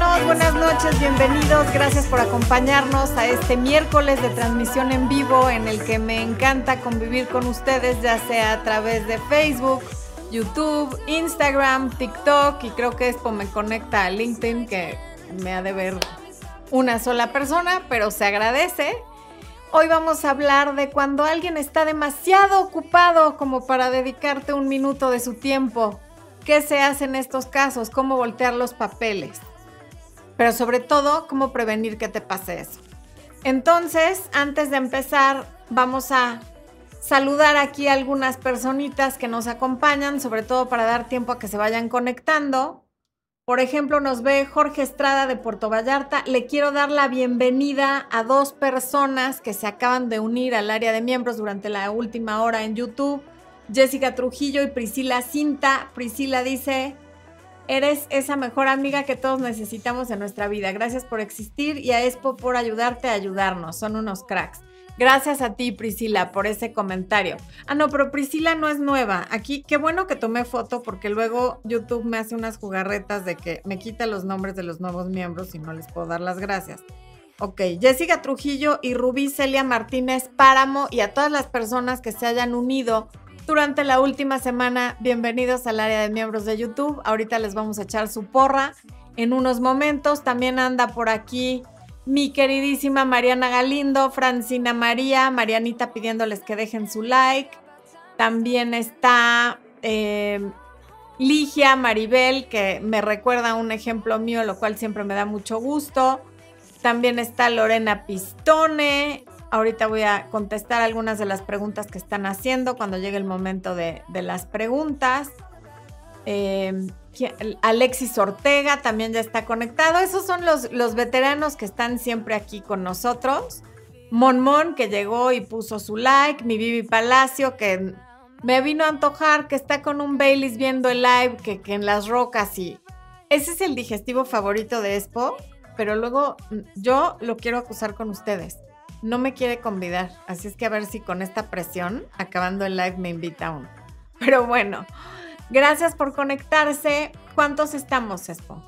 Buenas noches, bienvenidos, gracias por acompañarnos a este miércoles de transmisión en vivo en el que me encanta convivir con ustedes, ya sea a través de Facebook, YouTube, Instagram, TikTok y creo que esto me conecta a LinkedIn que me ha de ver una sola persona, pero se agradece. Hoy vamos a hablar de cuando alguien está demasiado ocupado como para dedicarte un minuto de su tiempo. ¿Qué se hace en estos casos? ¿Cómo voltear los papeles? Pero sobre todo, ¿cómo prevenir que te pase eso? Entonces, antes de empezar, vamos a saludar aquí a algunas personitas que nos acompañan, sobre todo para dar tiempo a que se vayan conectando. Por ejemplo, nos ve Jorge Estrada de Puerto Vallarta. Le quiero dar la bienvenida a dos personas que se acaban de unir al área de miembros durante la última hora en YouTube. Jessica Trujillo y Priscila Cinta. Priscila dice, eres esa mejor amiga que todos necesitamos en nuestra vida. Gracias por existir y a Expo por ayudarte a ayudarnos. Son unos cracks. Gracias a ti, Priscila, por ese comentario. Ah, no, pero Priscila no es nueva. Aquí, qué bueno que tomé foto porque luego YouTube me hace unas jugarretas de que me quita los nombres de los nuevos miembros y no les puedo dar las gracias. Ok, Jessica Trujillo y Rubí Celia Martínez Páramo y a todas las personas que se hayan unido durante la última semana, bienvenidos al área de miembros de YouTube. Ahorita les vamos a echar su porra en unos momentos. También anda por aquí mi queridísima Mariana Galindo, Francina María, Marianita pidiéndoles que dejen su like. También está eh, Ligia Maribel, que me recuerda un ejemplo mío, lo cual siempre me da mucho gusto. También está Lorena Pistone. Ahorita voy a contestar algunas de las preguntas que están haciendo cuando llegue el momento de, las preguntas. Eh, Alexis Ortega también ya está conectado. Esos son los, los veteranos que están siempre aquí con nosotros. Monmon, que llegó y puso su like. Mi Vivi Palacio, que me vino a antojar, que está con un Baileys viendo el live, que, que en las rocas y... Ese es el digestivo favorito de Expo, pero luego mm, yo lo quiero acusar con ustedes. No me quiere convidar, así es que a ver si con esta presión, acabando el live, me invita uno. Pero bueno, Gracias por conectarse. ¿Cuántos estamos, Expo?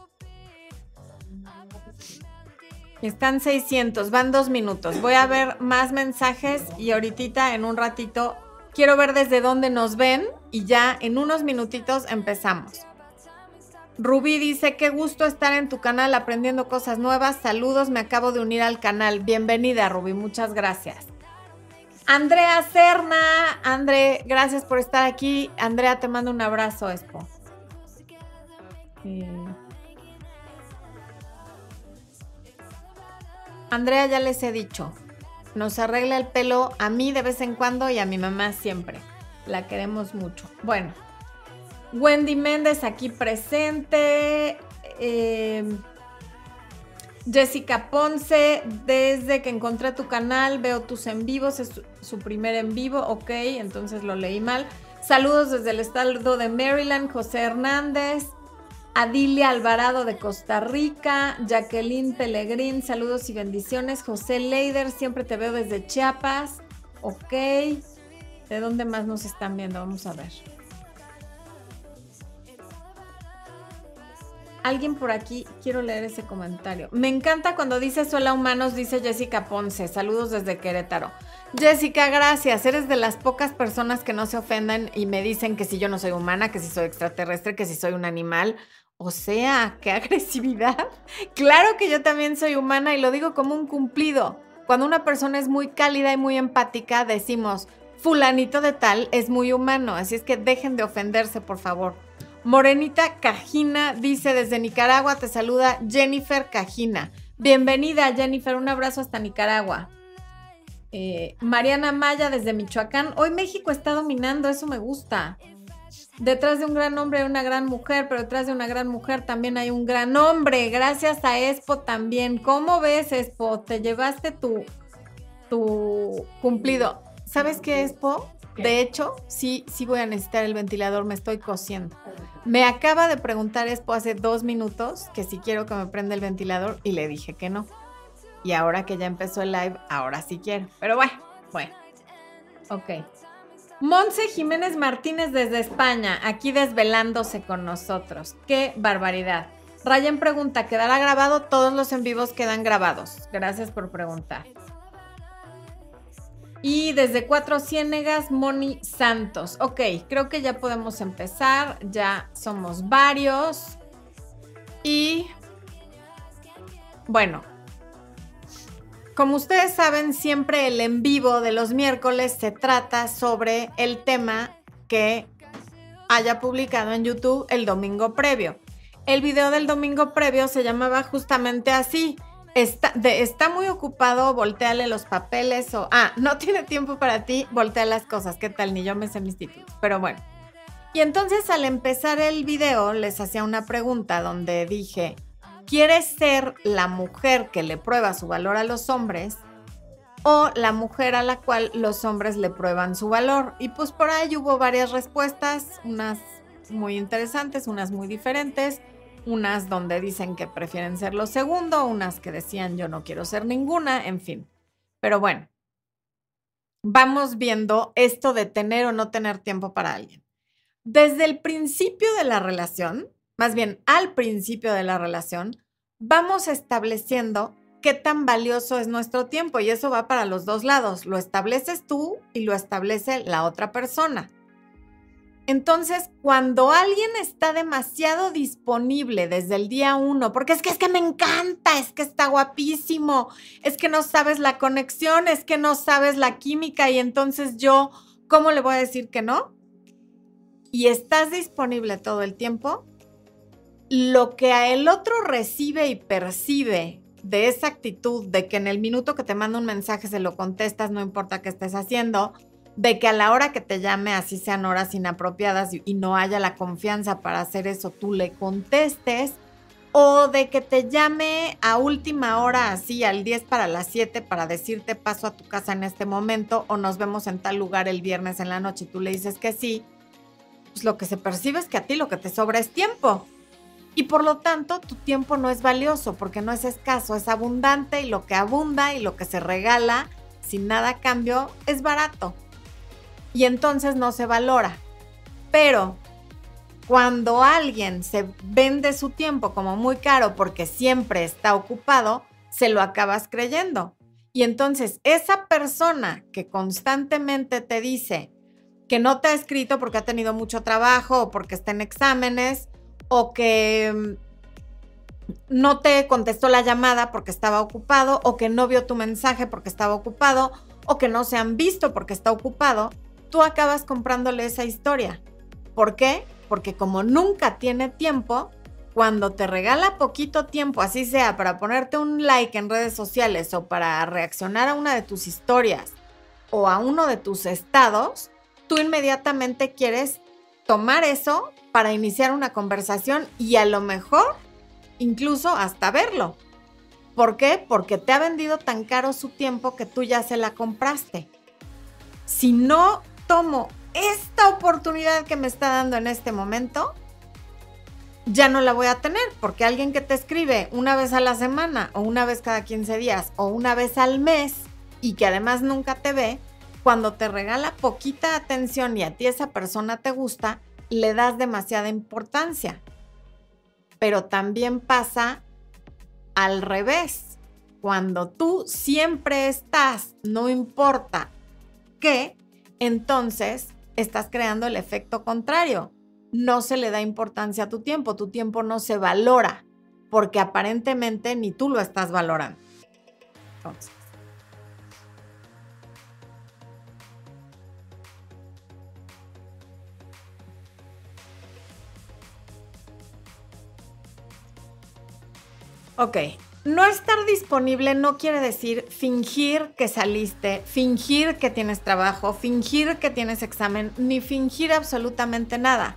Están 600, van dos minutos. Voy a ver más mensajes y ahorita en un ratito quiero ver desde dónde nos ven y ya en unos minutitos empezamos. Rubí dice, qué gusto estar en tu canal aprendiendo cosas nuevas. Saludos, me acabo de unir al canal. Bienvenida, Rubí, muchas gracias. Andrea Serna, André, gracias por estar aquí. Andrea, te mando un abrazo, Expo. Andrea, ya les he dicho, nos arregla el pelo a mí de vez en cuando y a mi mamá siempre. La queremos mucho. Bueno, Wendy Méndez aquí presente. Eh, Jessica Ponce, desde que encontré tu canal, veo tus en vivos, es su primer en vivo, ok, entonces lo leí mal. Saludos desde el estado de Maryland, José Hernández, Adilia Alvarado de Costa Rica, Jacqueline Pellegrín, saludos y bendiciones. José Leider, siempre te veo desde Chiapas, ok. ¿De dónde más nos están viendo? Vamos a ver. Alguien por aquí, quiero leer ese comentario. Me encanta cuando dices hola humanos, dice Jessica Ponce. Saludos desde Querétaro. Jessica, gracias. Eres de las pocas personas que no se ofendan y me dicen que si yo no soy humana, que si soy extraterrestre, que si soy un animal. O sea, qué agresividad. Claro que yo también soy humana y lo digo como un cumplido. Cuando una persona es muy cálida y muy empática, decimos, fulanito de tal es muy humano. Así es que dejen de ofenderse, por favor. Morenita Cajina dice desde Nicaragua, te saluda Jennifer Cajina. Bienvenida Jennifer, un abrazo hasta Nicaragua. Eh, Mariana Maya desde Michoacán. Hoy México está dominando, eso me gusta. Detrás de un gran hombre hay una gran mujer, pero detrás de una gran mujer también hay un gran hombre. Gracias a Expo también. ¿Cómo ves, Expo? Te llevaste tu, tu cumplido. ¿Sabes qué, Expo? De hecho, sí, sí voy a necesitar el ventilador, me estoy cosiendo. Me acaba de preguntar Expo hace dos minutos que si quiero que me prenda el ventilador y le dije que no. Y ahora que ya empezó el live, ahora sí quiero. Pero bueno, bueno. Ok. Monse Jiménez Martínez desde España, aquí desvelándose con nosotros. Qué barbaridad. Ryan pregunta, ¿quedará grabado? Todos los en vivos quedan grabados. Gracias por preguntar. Y desde Cuatro Ciénegas, Moni Santos. Ok, creo que ya podemos empezar. Ya somos varios. Y bueno, como ustedes saben, siempre el en vivo de los miércoles se trata sobre el tema que haya publicado en YouTube el domingo previo. El video del domingo previo se llamaba justamente así. Está, está muy ocupado, volteale los papeles o, ah, no tiene tiempo para ti, voltea las cosas. ¿Qué tal? Ni yo me sé mis títulos. Pero bueno. Y entonces al empezar el video les hacía una pregunta donde dije, ¿quieres ser la mujer que le prueba su valor a los hombres o la mujer a la cual los hombres le prueban su valor? Y pues por ahí hubo varias respuestas, unas muy interesantes, unas muy diferentes unas donde dicen que prefieren ser lo segundo, unas que decían yo no quiero ser ninguna, en fin. Pero bueno, vamos viendo esto de tener o no tener tiempo para alguien. Desde el principio de la relación, más bien al principio de la relación, vamos estableciendo qué tan valioso es nuestro tiempo y eso va para los dos lados. Lo estableces tú y lo establece la otra persona. Entonces, cuando alguien está demasiado disponible desde el día uno, porque es que es que me encanta, es que está guapísimo, es que no sabes la conexión, es que no sabes la química y entonces yo, ¿cómo le voy a decir que no? Y estás disponible todo el tiempo, lo que a el otro recibe y percibe de esa actitud de que en el minuto que te manda un mensaje se lo contestas, no importa qué estés haciendo, de que a la hora que te llame, así sean horas inapropiadas y, no haya la confianza para hacer eso, tú le contestes, o de que te llame a última hora, así al 10 para las 7, para decirte paso a tu casa en este momento, o nos vemos en tal lugar el viernes en la noche y tú le dices que sí, pues lo que se percibe es que a ti lo que te sobra es tiempo. Y por lo tanto, tu tiempo no es valioso porque no es escaso, es abundante y lo que abunda y lo que se regala sin nada a cambio es barato y entonces no se valora. Pero cuando alguien se vende su tiempo como muy caro porque siempre está ocupado, se lo acabas creyendo. Y entonces esa persona que constantemente te dice que no te ha escrito porque ha tenido mucho trabajo o porque está en exámenes o que mm, no te contestó la llamada porque estaba ocupado o que no vio tu mensaje porque estaba ocupado o que no se han visto porque está ocupado, tú acabas comprándole esa historia. ¿Por qué? Porque como nunca tiene tiempo, cuando te regala poquito tiempo, así sea para ponerte un like en redes sociales o para reaccionar a una de tus historias o a uno de tus estados, tú inmediatamente quieres tomar eso para iniciar una conversación y a lo mejor incluso hasta verlo. ¿Por qué? Porque te ha vendido tan caro su tiempo que tú ya se la compraste. Si no tomo esta oportunidad que me está dando en este momento, ya no la voy a tener, porque alguien que te escribe una vez a la semana o una vez cada 15 días o una vez al mes y que además nunca te ve, cuando te regala poquita atención y a ti esa persona te gusta, le das demasiada importancia. Pero también pasa al revés. Cuando tú siempre estás, no importa qué, entonces estás creando el efecto contrario. No se le da importancia a tu tiempo, tu tiempo no se valora, porque aparentemente ni tú lo estás valorando. Entonces. Ok, no estar disponible no quiere decir fingir que saliste, fingir que tienes trabajo, fingir que tienes examen, ni fingir absolutamente nada.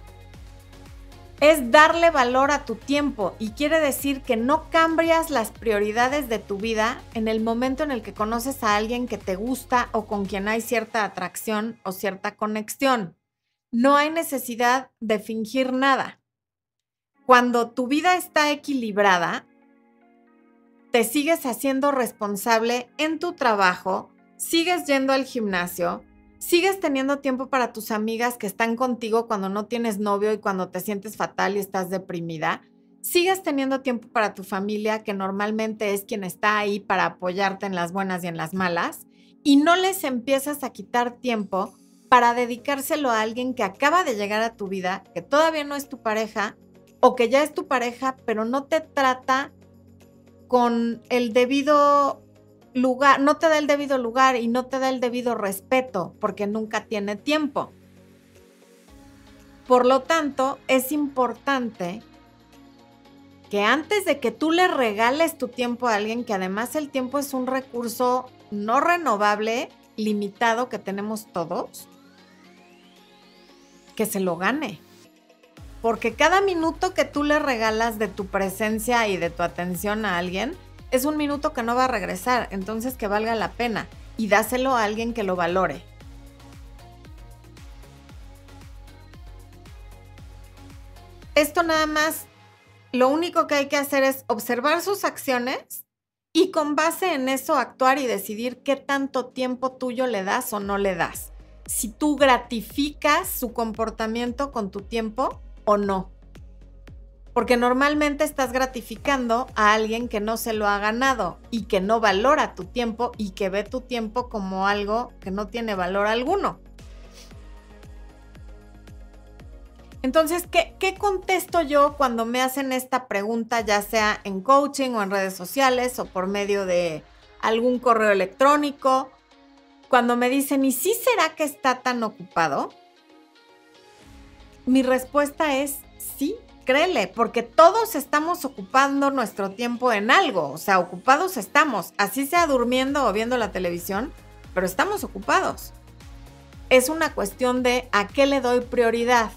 Es darle valor a tu tiempo y quiere decir que no cambias las prioridades de tu vida en el momento en el que conoces a alguien que te gusta o con quien hay cierta atracción o cierta conexión. No hay necesidad de fingir nada. Cuando tu vida está equilibrada, te sigues haciendo responsable en tu trabajo, sigues yendo al gimnasio, sigues teniendo tiempo para tus amigas que están contigo cuando no tienes novio y cuando te sientes fatal y estás deprimida, sigas teniendo tiempo para tu familia, que normalmente es quien está ahí para apoyarte en las buenas y en las malas, y no les empiezas a quitar tiempo para dedicárselo a alguien que acaba de llegar a tu vida, que todavía no es tu pareja o que ya es tu pareja, pero no te trata con el debido lugar, no te da el debido lugar y no te da el debido respeto porque nunca tiene tiempo. Por lo tanto, es importante que antes de que tú le regales tu tiempo a alguien, que además el tiempo es un recurso no renovable, limitado que tenemos todos, que se lo gane. Porque cada minuto que tú le regalas de tu presencia y de tu atención a alguien, es un minuto que no va a regresar, entonces que valga la pena y dáselo a alguien que lo valore. Esto nada más, lo único que hay que hacer es observar sus acciones y con base en eso actuar y decidir qué tanto tiempo tuyo le das o no le das. Si tú gratificas su comportamiento con tu tiempo o no. Porque normalmente estás gratificando a alguien que no se lo ha ganado y que no valora tu tiempo y que ve tu tiempo como algo que no tiene valor alguno. Entonces, ¿qué, contesto yo cuando me hacen esta pregunta, ya sea en coaching o en redes sociales o por medio de algún correo electrónico? Cuando me dicen, ¿y si será que está tan ocupado? Mi respuesta es sí, créele, porque todos estamos ocupando nuestro tiempo en algo, o sea, ocupados estamos, así sea durmiendo o viendo la televisión, pero estamos ocupados. Es una cuestión de a qué le doy prioridad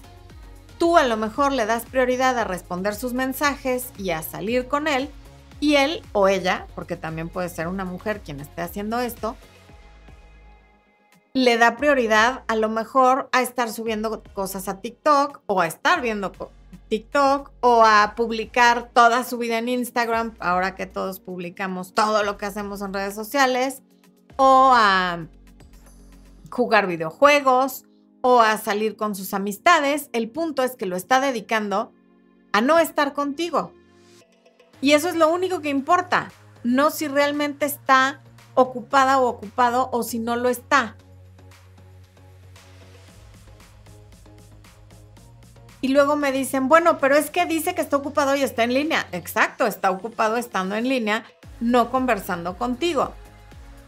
tú a lo mejor le das prioridad a responder sus mensajes y a salir con él, y él o ella, porque también puede ser una mujer quien esté haciendo esto, le da prioridad a lo mejor a estar subiendo cosas a TikTok o a estar viendo TikTok o a publicar toda su vida en Instagram, ahora que todos publicamos todo lo que hacemos en redes sociales, o a jugar videojuegos, o a salir con sus amistades. El punto es que lo está dedicando a no estar contigo. Y eso es lo único que importa, no si realmente está ocupada o ocupado o si no lo está. Y luego me dicen, bueno, pero es que dice que está ocupado y está en línea. Exacto, está ocupado estando en línea, no conversando contigo.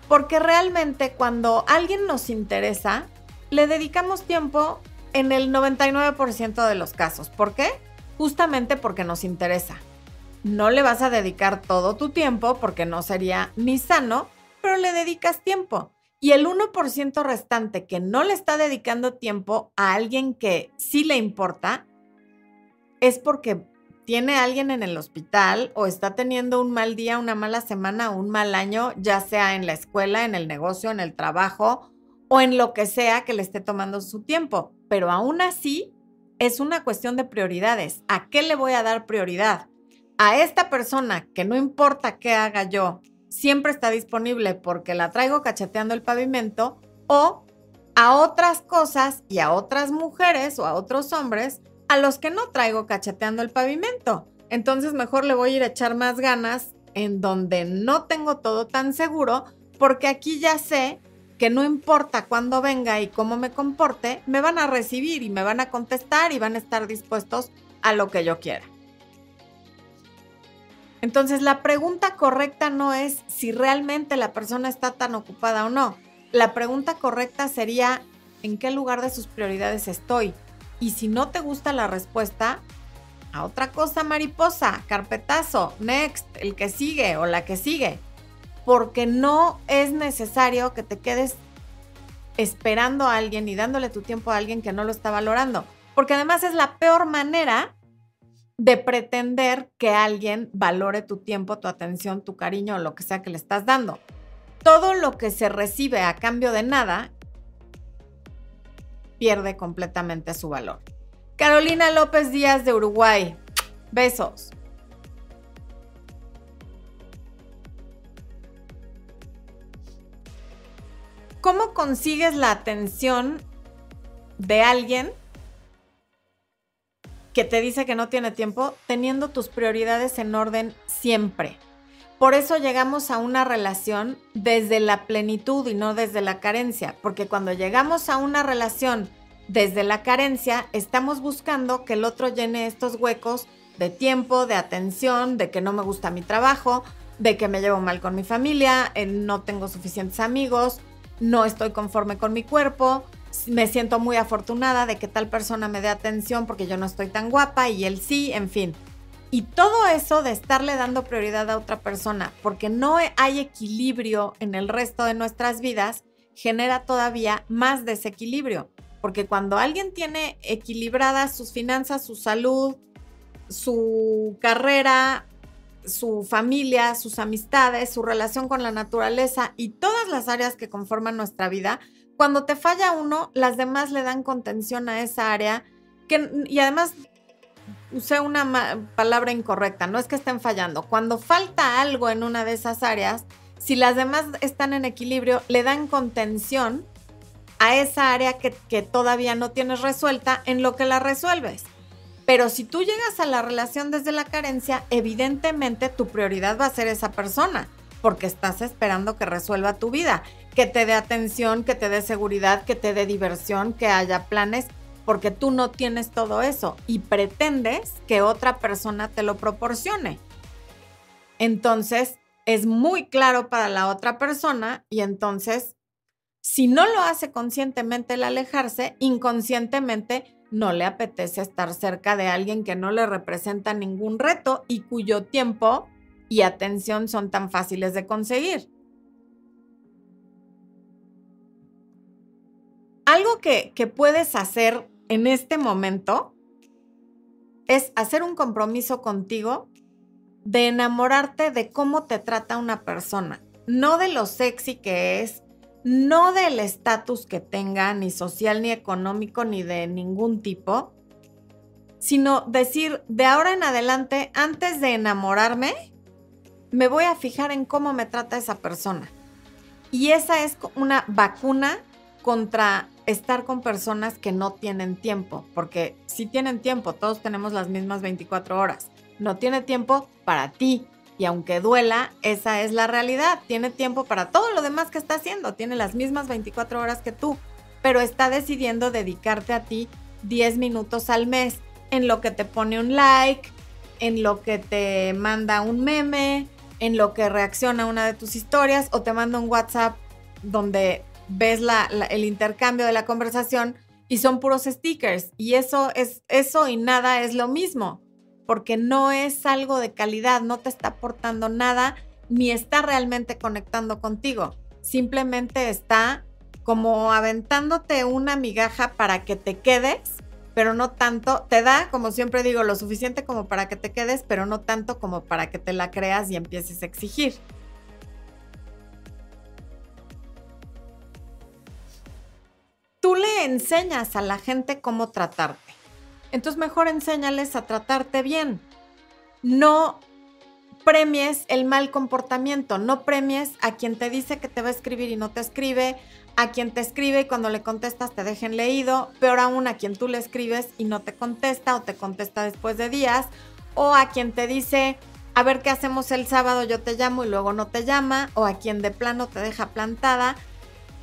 Porque realmente cuando alguien nos interesa, le dedicamos tiempo en el 99% de los casos. ¿Por qué? Justamente porque nos interesa. No le vas a dedicar todo tu tiempo porque no sería ni sano, pero le dedicas tiempo. Y el 1% restante que no le está dedicando tiempo a alguien que sí le importa es porque tiene alguien en el hospital o está teniendo un mal día, una mala semana, un mal año, ya sea en la escuela, en el negocio, en el trabajo o en lo que sea que le esté tomando su tiempo. Pero aún así, es una cuestión de prioridades. ¿A qué le voy a dar prioridad? A esta persona que no importa qué haga yo, siempre está disponible porque la traigo cacheteando el pavimento o a otras cosas y a otras mujeres o a otros hombres a los que no traigo cacheteando el pavimento. Entonces mejor le voy a ir a echar más ganas en donde no tengo todo tan seguro porque aquí ya sé que no importa cuándo venga y cómo me comporte, me van a recibir y me van a contestar y van a estar dispuestos a lo que yo quiera. Entonces la pregunta correcta no es si realmente la persona está tan ocupada o no. La pregunta correcta sería en qué lugar de sus prioridades estoy. Y si no te gusta la respuesta, a otra cosa mariposa, carpetazo, next, el que sigue o la que sigue porque no es necesario que te quedes esperando a alguien y dándole tu tiempo a alguien que no lo está valorando, porque además es la peor manera de pretender que alguien valore tu tiempo, tu atención, tu cariño o lo que sea que le estás dando. Todo lo que se recibe a cambio de nada pierde completamente su valor. Carolina López Díaz de Uruguay. Besos. ¿Cómo consigues la atención de alguien que te dice que no tiene tiempo, teniendo tus prioridades en orden siempre. Por eso llegamos a una relación desde la plenitud y no desde la carencia, porque cuando llegamos a una relación desde la carencia, estamos buscando que el otro llene estos huecos de tiempo, de atención, de que no me gusta mi trabajo, de que me llevo mal con mi familia, eh, no tengo suficientes amigos, no estoy conforme con mi cuerpo, me siento muy afortunada de que tal persona me dé atención porque yo no estoy tan guapa y él sí, en fin. Y todo eso de estarle dando prioridad a otra persona porque no hay equilibrio en el resto de nuestras vidas, genera todavía más desequilibrio. Porque cuando alguien tiene equilibradas sus finanzas, su salud, su carrera, su familia, sus amistades, su relación con la naturaleza y todas las áreas que conforman nuestra vida, cuando te falla uno, las demás le dan contención a esa área y además usé una palabra incorrecta, no es que estén fallando, cuando falta algo en una de esas áreas, si las demás están en equilibrio, le dan contención a esa área que todavía no tienes resuelta en lo que la resuelves. Pero si tú llegas a la relación desde la carencia, evidentemente tu prioridad va a ser esa persona, porque estás esperando que resuelva tu vida, que te dé atención, que te dé seguridad, que te dé diversión, que haya planes, porque tú no tienes todo eso y pretendes que otra persona te lo proporcione. Entonces, es muy claro para la otra persona y entonces, si no lo hace conscientemente el alejarse, inconscientemente no le apetece estar cerca de alguien que no le representa ningún reto y cuyo tiempo y atención son tan fáciles de conseguir. Algo que, puedes hacer en este momento es hacer un compromiso contigo de enamorarte de cómo te trata una persona, no de lo sexy que es, no del estatus que tenga, ni social, ni económico, ni de ningún tipo, sino decir, de ahora en adelante, antes de enamorarme, me voy a fijar en cómo me trata esa persona. Y esa es una vacuna contra estar con personas que no tienen tiempo, porque si tienen tiempo, todos tenemos las mismas 24 horas. No tiene tiempo para ti, y aunque duela, esa es la realidad. Tiene tiempo para todo lo demás que está haciendo. Tiene las mismas 24 horas que tú, pero está decidiendo dedicarte a ti 10 minutos al mes en lo que te pone un like, en lo que te manda un meme, en lo que reacciona a una de tus historias o te manda un WhatsApp donde ves el intercambio de la conversación y son puros stickers. Y eso es eso y nada es lo mismo porque no es algo de calidad, no te está aportando nada, ni está realmente conectando contigo. Simplemente está como aventándote una migaja para que te quedes, pero no tanto, te da, como siempre digo, lo suficiente como para que te quedes, pero no tanto como para que te la creas y empieces a exigir. Tú le enseñas a la gente cómo tratarte entonces mejor enséñales a tratarte bien. No premies el mal comportamiento, no premies a quien te dice que te va a escribir y no te escribe, a quien te escribe y cuando le contestas te dejen leído, peor aún a quien tú le escribes y no te contesta o te contesta después de días, o a quien te dice, a ver qué hacemos el sábado, yo te llamo y luego no te llama, o a quien de plano te deja plantada.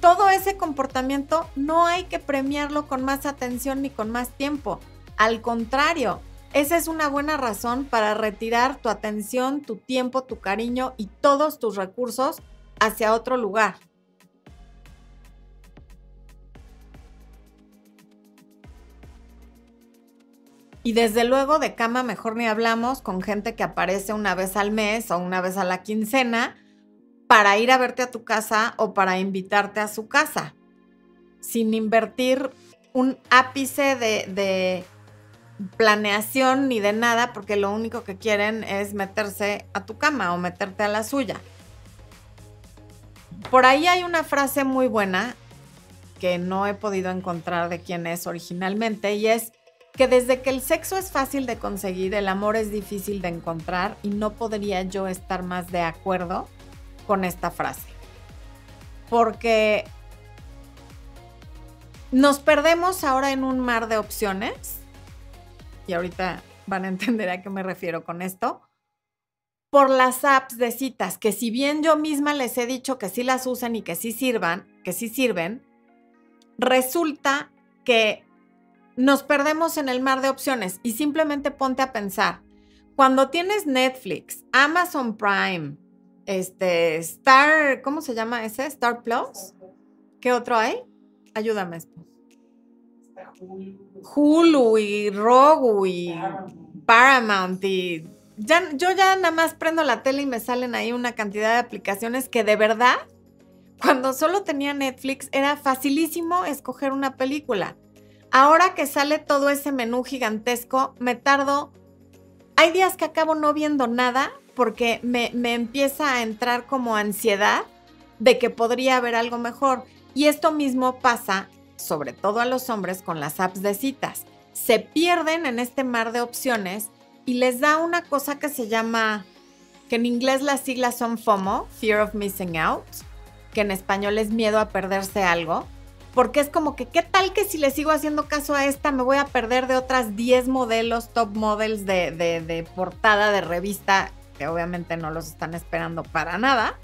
Todo ese comportamiento no hay que premiarlo con más atención ni con más tiempo. Al contrario, esa es una buena razón para retirar tu atención, tu tiempo, tu cariño y todos tus recursos hacia otro lugar. Y desde luego de cama mejor ni hablamos con gente que aparece una vez al mes o una vez a la quincena para ir a verte a tu casa o para invitarte a su casa, sin invertir un ápice de, planeación ni de nada, porque lo único que quieren es meterse a tu cama o meterte a la suya. Por ahí hay una frase muy buena que no he podido encontrar de quién es originalmente y es que desde que el sexo es fácil de conseguir, el amor es difícil de encontrar y no podría yo estar más de acuerdo con esta frase. Porque nos perdemos ahora en un mar de opciones y ahorita van a entender a qué me refiero con esto, por las apps de citas, que si bien yo misma les he dicho que sí las usen y que sí sirvan, que sí sirven, resulta que nos perdemos en el mar de opciones y simplemente ponte a pensar, cuando tienes Netflix, Amazon Prime, este, Star, ¿cómo se llama ese? Star Plus. ¿Qué otro hay? Ayúdame. Hulu y Rogu y Paramount y ya, yo ya nada más prendo la tele y me salen ahí una cantidad de aplicaciones que de verdad, cuando solo tenía Netflix, era facilísimo escoger una película. Ahora que sale todo ese menú gigantesco, me tardo. Hay días que acabo no viendo nada porque me, me empieza a entrar como ansiedad de que podría haber algo mejor. Y esto mismo pasa, sobre todo a los hombres, con las apps de citas. Se pierden en este mar de opciones y les da una cosa que se llama, que en inglés las siglas son FOMO, Fear of Missing Out, que en español es miedo a perderse algo, porque es como que, ¿qué tal que si le sigo haciendo caso a esta me voy a perder de otras 10 modelos, top models de, de portada de revista, obviamente no los están esperando para nada?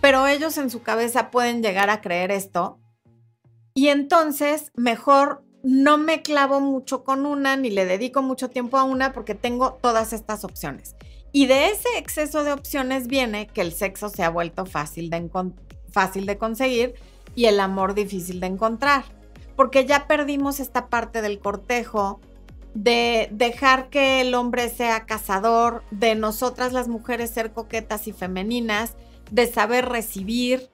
Pero ellos en su cabeza pueden llegar a creer esto. Y entonces, mejor no me clavo mucho con una ni le dedico mucho tiempo a una porque tengo todas estas opciones. Y de ese exceso de opciones viene que el sexo se ha vuelto fácil de, fácil de conseguir y el amor difícil de encontrar. Porque ya perdimos esta parte del cortejo, de dejar que el hombre sea cazador, de nosotras las mujeres ser coquetas y femeninas, de saber recibir,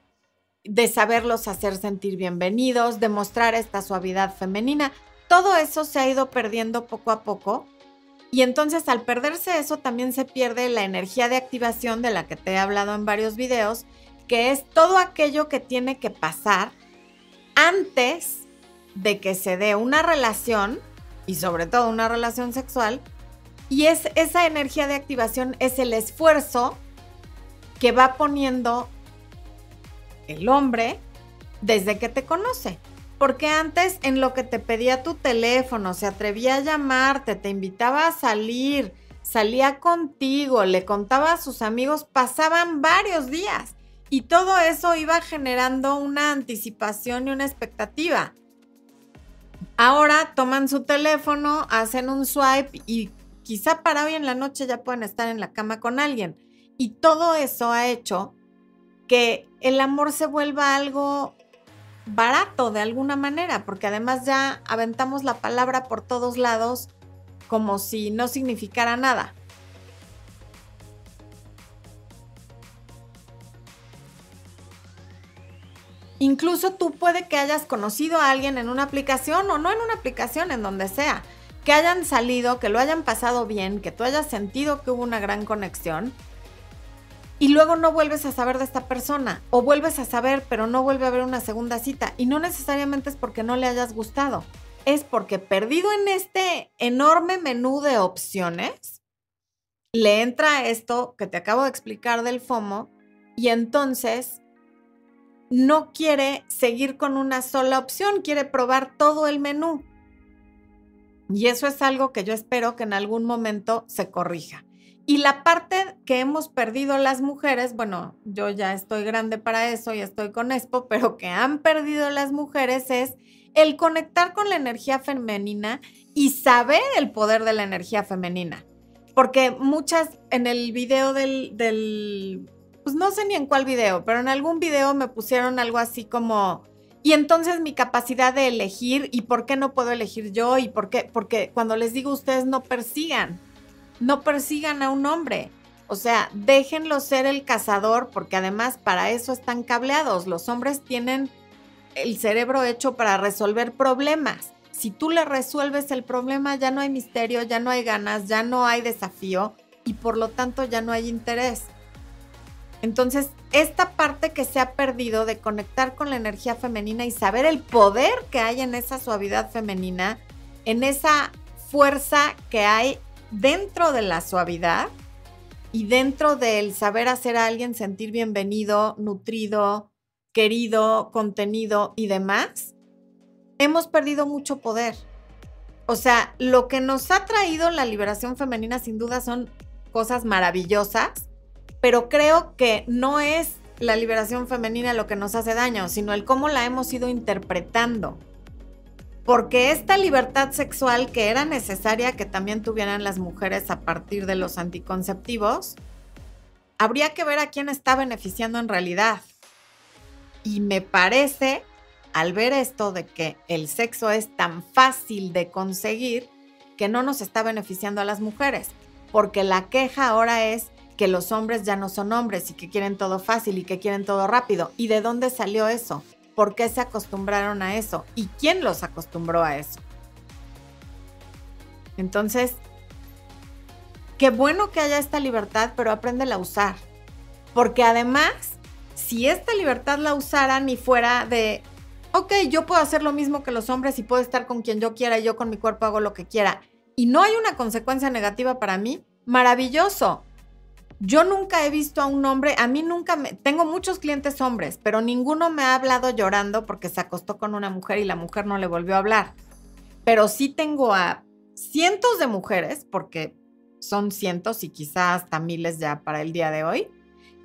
de saberlos hacer sentir bienvenidos, de mostrar esta suavidad femenina. Todo eso se ha ido perdiendo poco a poco. Y entonces al perderse eso también se pierde la energía de activación de la que te he hablado en varios videos, que es todo aquello que tiene que pasar antes de que se dé una relación y sobre todo una relación sexual. Y es esa energía de activación es el esfuerzo que va poniendo el hombre desde que te conoce. Porque antes en lo que te pedía tu teléfono, se atrevía a llamarte, te invitaba a salir, salía contigo, le contaba a sus amigos, pasaban varios días. Y todo eso iba generando una anticipación y una expectativa. Ahora toman su teléfono, hacen un swipe y quizá para hoy en la noche ya pueden estar en la cama con alguien. Y todo eso ha hecho que el amor se vuelva algo barato de alguna manera, porque además ya aventamos la palabra por todos lados como si no significara nada. Incluso tú puede que hayas conocido a alguien en una aplicación o no en una aplicación, en donde sea, que hayan salido, que lo hayan pasado bien, que tú hayas sentido que hubo una gran conexión y luego no vuelves a saber de esta persona o vuelves a saber pero no vuelve a haber una segunda cita y no necesariamente es porque no le hayas gustado, es porque perdido en este enorme menú de opciones, le entra esto que te acabo de explicar del FOMO y entonces no quiere seguir con una sola opción, quiere probar todo el menú. Y eso es algo que yo espero que en algún momento se corrija. Y la parte que hemos perdido las mujeres, bueno, yo ya estoy grande para eso y estoy con Expo, pero que han perdido las mujeres es el conectar con la energía femenina y saber el poder de la energía femenina. Porque muchas en el video del, del, pues no sé ni en cuál video, pero en algún video me pusieron algo así como, y entonces mi capacidad de elegir y por qué no puedo elegir yo y por qué, porque cuando les digo ustedes no persigan no persigan a un hombre. O sea, déjenlo ser el cazador porque además para eso están cableados. Los hombres tienen el cerebro hecho para resolver problemas. Si tú le resuelves el problema, ya no hay misterio, ya no hay ganas, ya no hay desafío y por lo tanto ya no hay interés. Entonces, esta parte que se ha perdido de conectar con la energía femenina y saber el poder que hay en esa suavidad femenina, en esa fuerza que hay dentro de la suavidad y dentro del saber hacer a alguien sentir bienvenido, nutrido, querido, contenido y demás, hemos perdido mucho poder. O sea, lo que nos ha traído la liberación femenina sin duda son cosas maravillosas, pero creo que no es la liberación femenina lo que nos hace daño, sino el cómo la hemos ido interpretando. Porque esta libertad sexual que era necesaria que también tuvieran las mujeres a partir de los anticonceptivos, habría que ver a quién está beneficiando en realidad. Y me parece, al ver esto de que el sexo es tan fácil de conseguir, que no nos está beneficiando a las mujeres. Porque la queja ahora es que los hombres ya no son hombres y que quieren todo fácil y que quieren todo rápido. ¿Y de dónde salió eso? ¿Por qué se acostumbraron a eso? ¿Y quién los acostumbró a eso? Entonces, qué bueno que haya esta libertad, pero apréndela a usar. Porque además, si esta libertad la usaran y fuera de, ok, yo puedo hacer lo mismo que los hombres y puedo estar con quien yo quiera y yo con mi cuerpo hago lo que quiera, y no hay una consecuencia negativa para mí, maravilloso. Yo nunca he visto a un hombre, a mí nunca me, tengo muchos clientes hombres, pero ninguno me ha hablado llorando porque se acostó con una mujer y la mujer no le volvió a hablar. Pero sí tengo a cientos de mujeres, porque son cientos y quizás hasta miles ya para el día de hoy,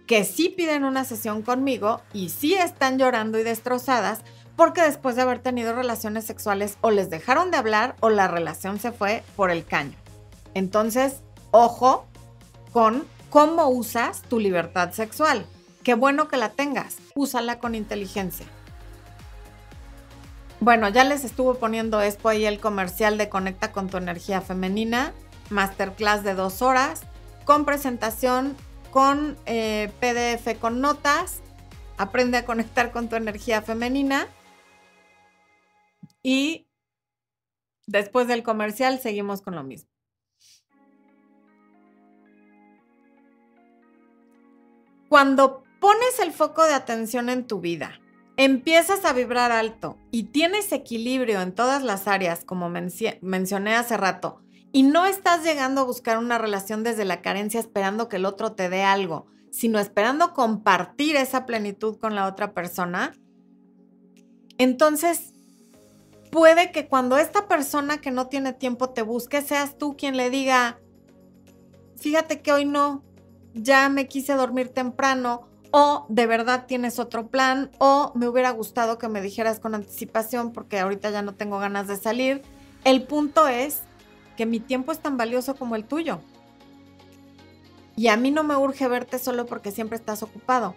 que sí piden una sesión conmigo y sí están llorando y destrozadas porque después de haber tenido relaciones sexuales o les dejaron de hablar o la relación se fue por el caño. Entonces, ojo con cómo usas tu libertad sexual. Qué bueno que la tengas, úsala con inteligencia. Bueno, ya les estuvo poniendo esto ahí el comercial de Conecta con tu energía femenina masterclass de dos horas con presentación, con eh, PDF con notas. Aprende a conectar con tu energía femenina. Y después del comercial seguimos con lo mismo. Cuando pones el foco de atención en tu vida, empiezas a vibrar alto y tienes equilibrio en todas las áreas, como mencioné hace rato, y no estás llegando a buscar una relación desde la carencia esperando que el otro te dé algo, sino esperando compartir esa plenitud con la otra persona, entonces puede que cuando esta persona que no tiene tiempo te busque, seas tú quien le diga, fíjate que hoy no, ya me quise dormir temprano, o de verdad tienes otro plan, o me hubiera gustado que me dijeras con anticipación porque ahorita ya no tengo ganas de salir. El punto es que mi tiempo es tan valioso como el tuyo. Y a mí no me urge verte solo porque siempre estás ocupado.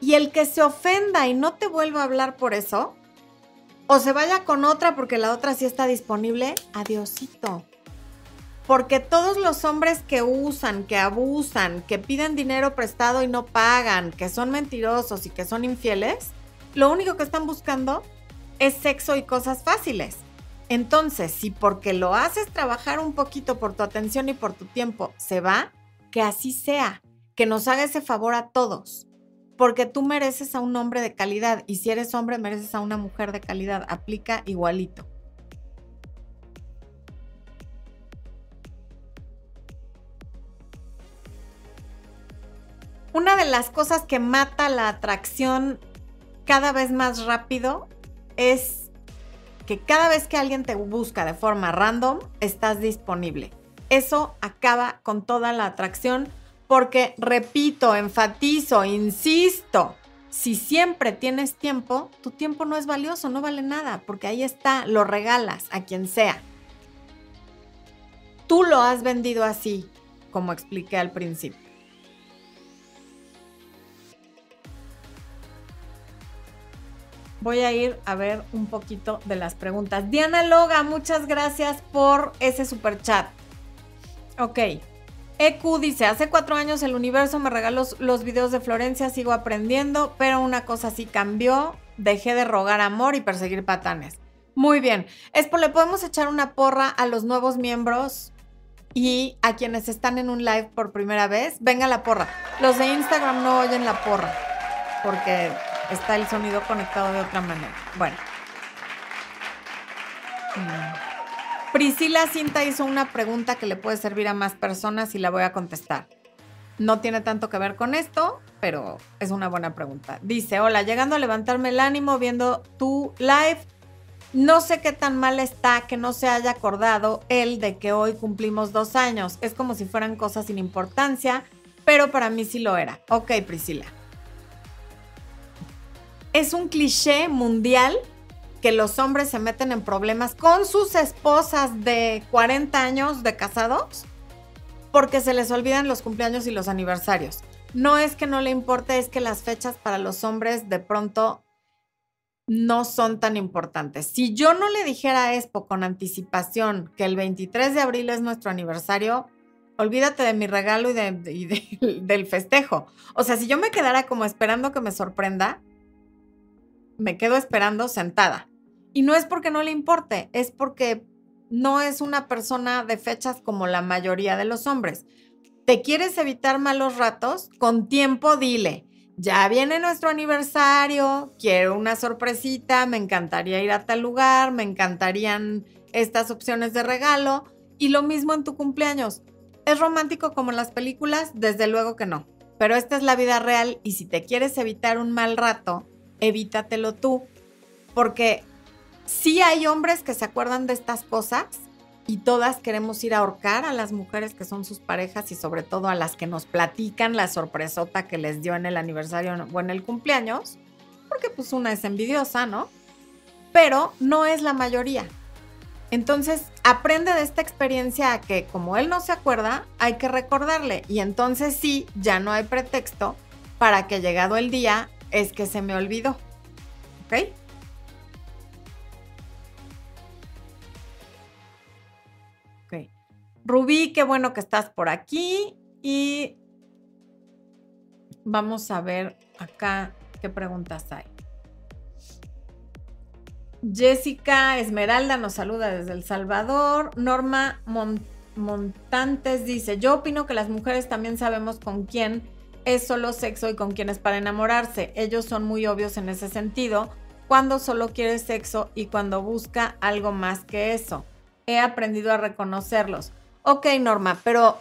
Y el que se ofenda y no te vuelva a hablar por eso, o se vaya con otra porque la otra sí está disponible, adiosito. Porque todos los hombres que usan, que abusan, que piden dinero prestado y no pagan, que son mentirosos y que son infieles, lo único que están buscando es sexo y cosas fáciles. Entonces, si porque lo haces trabajar un poquito por tu atención y por tu tiempo se va, que así sea, que nos haga ese favor a todos, porque tú mereces a un hombre de calidad y si eres hombre mereces a una mujer de calidad, aplica igualito. Una de las cosas que mata la atracción cada vez más rápido es que cada vez que alguien te busca de forma random, estás disponible. Eso acaba con toda la atracción porque, repito, enfatizo, insisto, si siempre tienes tiempo, tu tiempo no es valioso, no vale nada, porque ahí está, lo regalas a quien sea. Tú lo has vendido así, como expliqué al principio. Voy a ir a ver un poquito de las preguntas. Diana Loga, muchas gracias por ese super chat. Ok. EQ dice, hace cuatro años el universo me regaló los videos de Florencia, sigo aprendiendo, pero una cosa sí cambió, dejé de rogar amor y perseguir patanes. Muy bien. Espo, ¿le podemos echar una porra a los nuevos miembros y a quienes están en un live por primera vez? Venga la porra. Los de Instagram no oyen la porra, porque está el sonido conectado de otra manera. Bueno. Mm. Priscila Cinta hizo una pregunta que le puede servir a más personas y la voy a contestar. No tiene tanto que ver con esto, pero es una buena pregunta. Dice, hola, llegando a levantarme el ánimo viendo tu live, No sé qué tan mal está que no se haya acordado él de que hoy cumplimos dos años. Es como si fueran cosas sin importancia, pero para mí sí lo era. Ok, Priscila. Es un cliché mundial que los hombres se meten en problemas con sus esposas de 40 años de casados porque se les olvidan los cumpleaños y los aniversarios. No es que no le importe, es que las fechas para los hombres de pronto no son tan importantes. Si yo no le dijera a Expo con anticipación que el 23 de abril es nuestro aniversario, olvídate de mi regalo y, del festejo. O sea, si yo me quedara como esperando que me sorprenda, me quedo esperando sentada. Y no es porque no le importe, es porque no es una persona de fechas como la mayoría de los hombres. ¿Te quieres evitar malos ratos? Con tiempo dile, ya viene nuestro aniversario, quiero una sorpresita, me encantaría ir a tal lugar, me encantarían estas opciones de regalo. Y lo mismo en tu cumpleaños. ¿Es romántico como en las películas? Desde luego que no. Pero esta es la vida real y si te quieres evitar un mal rato, evítatelo tú. Porque sí hay hombres que se acuerdan de estas cosas y todas queremos ir a ahorcar a las mujeres que son sus parejas y sobre todo a las que nos platican la sorpresota que les dio en el aniversario o en el cumpleaños, porque pues una es envidiosa, ¿no? Pero no es la mayoría. Entonces, aprende de esta experiencia a que como él no se acuerda, hay que recordarle y entonces sí, ya no hay pretexto para que llegado el día es que se me olvidó. ¿Ok? Rubí, qué bueno que estás por aquí. Y vamos a ver acá qué preguntas hay. Jessica Esmeralda nos saluda desde El Salvador. Norma Montantes dice, yo opino que las mujeres también sabemos con quién es solo sexo y con quién es para enamorarse. Ellos son muy obvios en ese sentido, cuando solo quiere sexo y cuando busca algo más que eso. He aprendido a reconocerlos. Ok, Norma, pero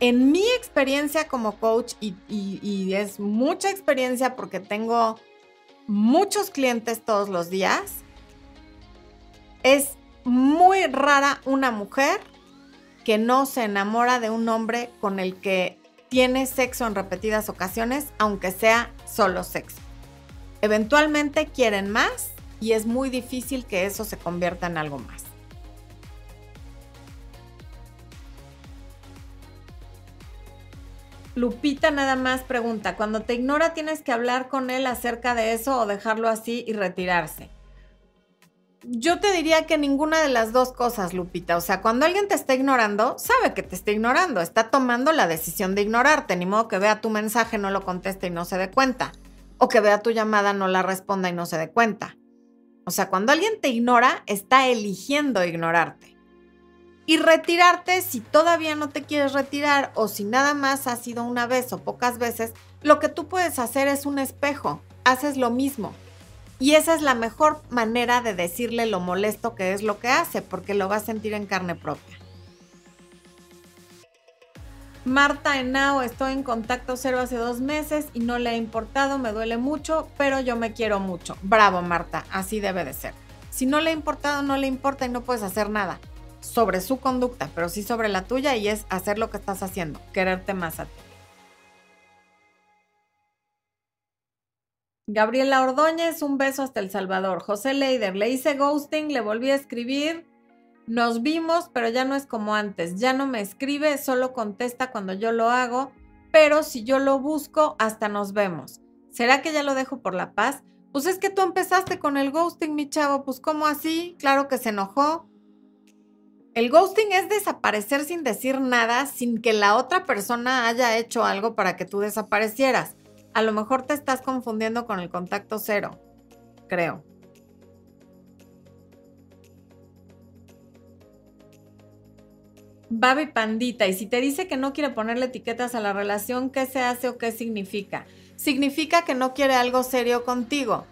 en mi experiencia como coach, y, es mucha experiencia porque tengo muchos clientes todos los días, es muy rara una mujer que no se enamora de un hombre con el que tiene sexo en repetidas ocasiones, aunque sea solo sexo. Eventualmente quieren más y es muy difícil que eso se convierta en algo más. Lupita nada más pregunta, cuando te ignora tienes que hablar con él acerca de eso o dejarlo así y retirarse. Yo te diría que ninguna de las dos cosas, Lupita. O sea, cuando alguien te está ignorando, sabe que te está ignorando, está tomando la decisión de ignorarte, ni modo que vea tu mensaje, no lo conteste y no se dé cuenta, o que vea tu llamada, no la responda y no se dé cuenta. O sea, cuando alguien te ignora, está eligiendo ignorarte y retirarte si todavía no te quieres retirar o si nada más ha sido una vez o pocas veces, lo que tú puedes hacer es un espejo, haces lo mismo. Y esa es la mejor manera de decirle lo molesto que es lo que hace, porque lo va a sentir en carne propia. Marta Enao, estoy en contacto cero hace dos meses y no le ha importado, me duele mucho, pero yo me quiero mucho. Bravo, Marta, así debe de ser. Si no le ha importado, no le importa y no puedes hacer nada sobre su conducta, pero sí sobre la tuya y es hacer lo que estás haciendo, quererte más a ti. Gabriela Ordóñez, un beso hasta El Salvador. José Leider, le hice ghosting, le volví a escribir. Nos vimos, pero ya no es como antes. Ya no me escribe, solo contesta cuando yo lo hago. Pero si yo lo busco, hasta nos vemos. ¿Será que ya lo dejo por la paz? Pues es que tú empezaste con el ghosting, mi chavo. Pues ¿cómo así? Claro que se enojó. El ghosting es desaparecer sin decir nada, sin que la otra persona haya hecho algo para que tú desaparecieras. A lo mejor te estás confundiendo con el contacto cero, creo. Babi Pandita, y si te dice que no quiere ponerle etiquetas a la relación, ¿qué se hace o qué significa? Significa que no quiere algo serio contigo.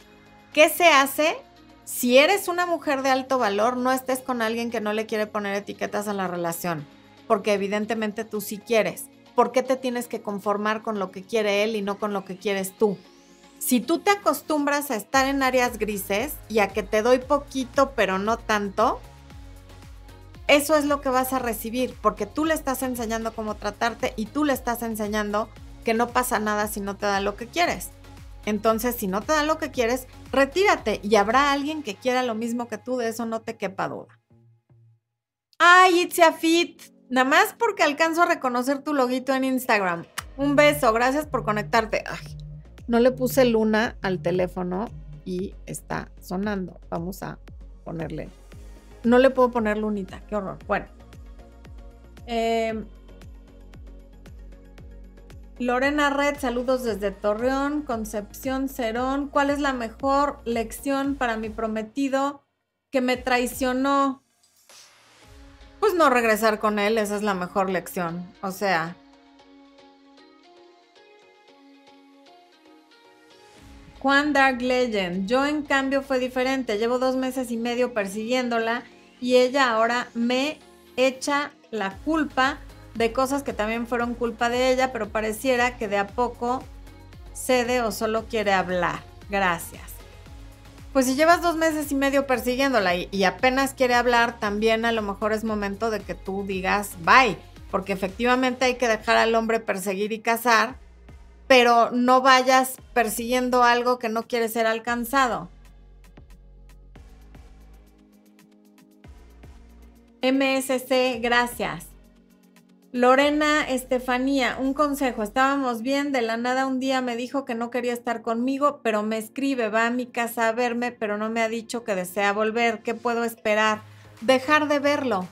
¿Qué se hace? Si eres una mujer de alto valor, no estés con alguien que no le quiere poner etiquetas a la relación, porque evidentemente tú sí quieres. ¿Por qué te tienes que conformar con lo que quiere él y no con lo que quieres tú? Si tú te acostumbras a estar en áreas grises y a que te doy poquito pero no tanto, eso es lo que vas a recibir, porque tú le estás enseñando cómo tratarte y tú le estás enseñando que no pasa nada si no te da lo que quieres. Entonces, si no te da lo que quieres, retírate y habrá alguien que quiera lo mismo que tú, de eso no te quepa duda. Ay, Itzia Fit, nada más porque alcanzo a reconocer tu loguito en Instagram. Un beso, gracias por conectarte. No le puse luna al teléfono y está sonando. Vamos a ponerle. No le puedo poner lunita, qué horror. Bueno. Em, Lorena Red, saludos desde Torreón, Concepción Cerón. ¿Cuál es la mejor lección para mi prometido que me traicionó? Pues no regresar con él, esa es la mejor lección. O sea, Juan Dark Legend. Yo en cambio fue diferente. Llevo dos meses y medio persiguiéndola y ella ahora me echa la culpa de cosas que también fueron culpa de ella, pero pareciera que de a poco cede o solo quiere hablar. Gracias. Pues si llevas dos meses y medio persiguiéndola y, apenas quiere hablar, también a lo mejor es momento de que tú digas bye, porque efectivamente hay que dejar al hombre perseguir y cazar, pero no vayas persiguiendo algo que no quiere ser alcanzado. MSC, gracias. Lorena Estefanía, un consejo. Estábamos bien, de la nada un día me dijo que no quería estar conmigo, pero me escribe, va a mi casa a verme, pero no me ha dicho que desea volver. ¿Qué puedo esperar? Dejar de verlo.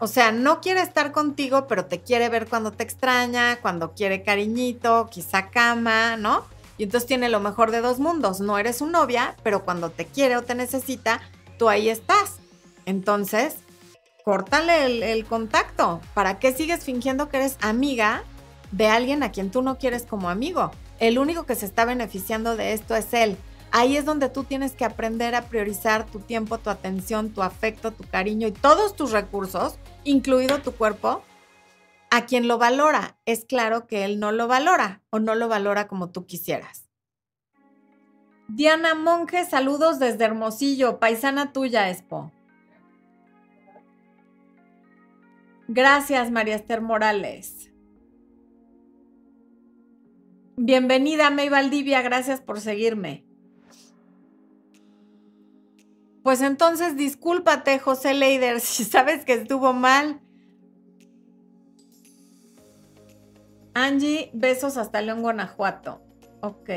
O sea, no quiere estar contigo, pero te quiere ver cuando te extraña, cuando quiere cariñito, quizá cama, ¿no? Y entonces tiene lo mejor de dos mundos. No eres su novia, pero cuando te quiere o te necesita, tú ahí estás. Entonces, córtale el, contacto. ¿Para qué sigues fingiendo que eres amiga de alguien a quien tú no quieres como amigo? El único que se está beneficiando de esto es él. Ahí es donde tú tienes que aprender a priorizar tu tiempo, tu atención, tu afecto, tu cariño y todos tus recursos, incluido tu cuerpo, a quien lo valora. Es claro que él no lo valora o no lo valora como tú quisieras. Diana Monge, saludos desde Hermosillo, paisana tuya, Expo. Gracias, María Esther Morales. Bienvenida, May Valdivia, gracias por seguirme. Pues entonces discúlpate, José Leider, si sabes que estuvo mal. Angie, besos hasta León, Guanajuato. Ok.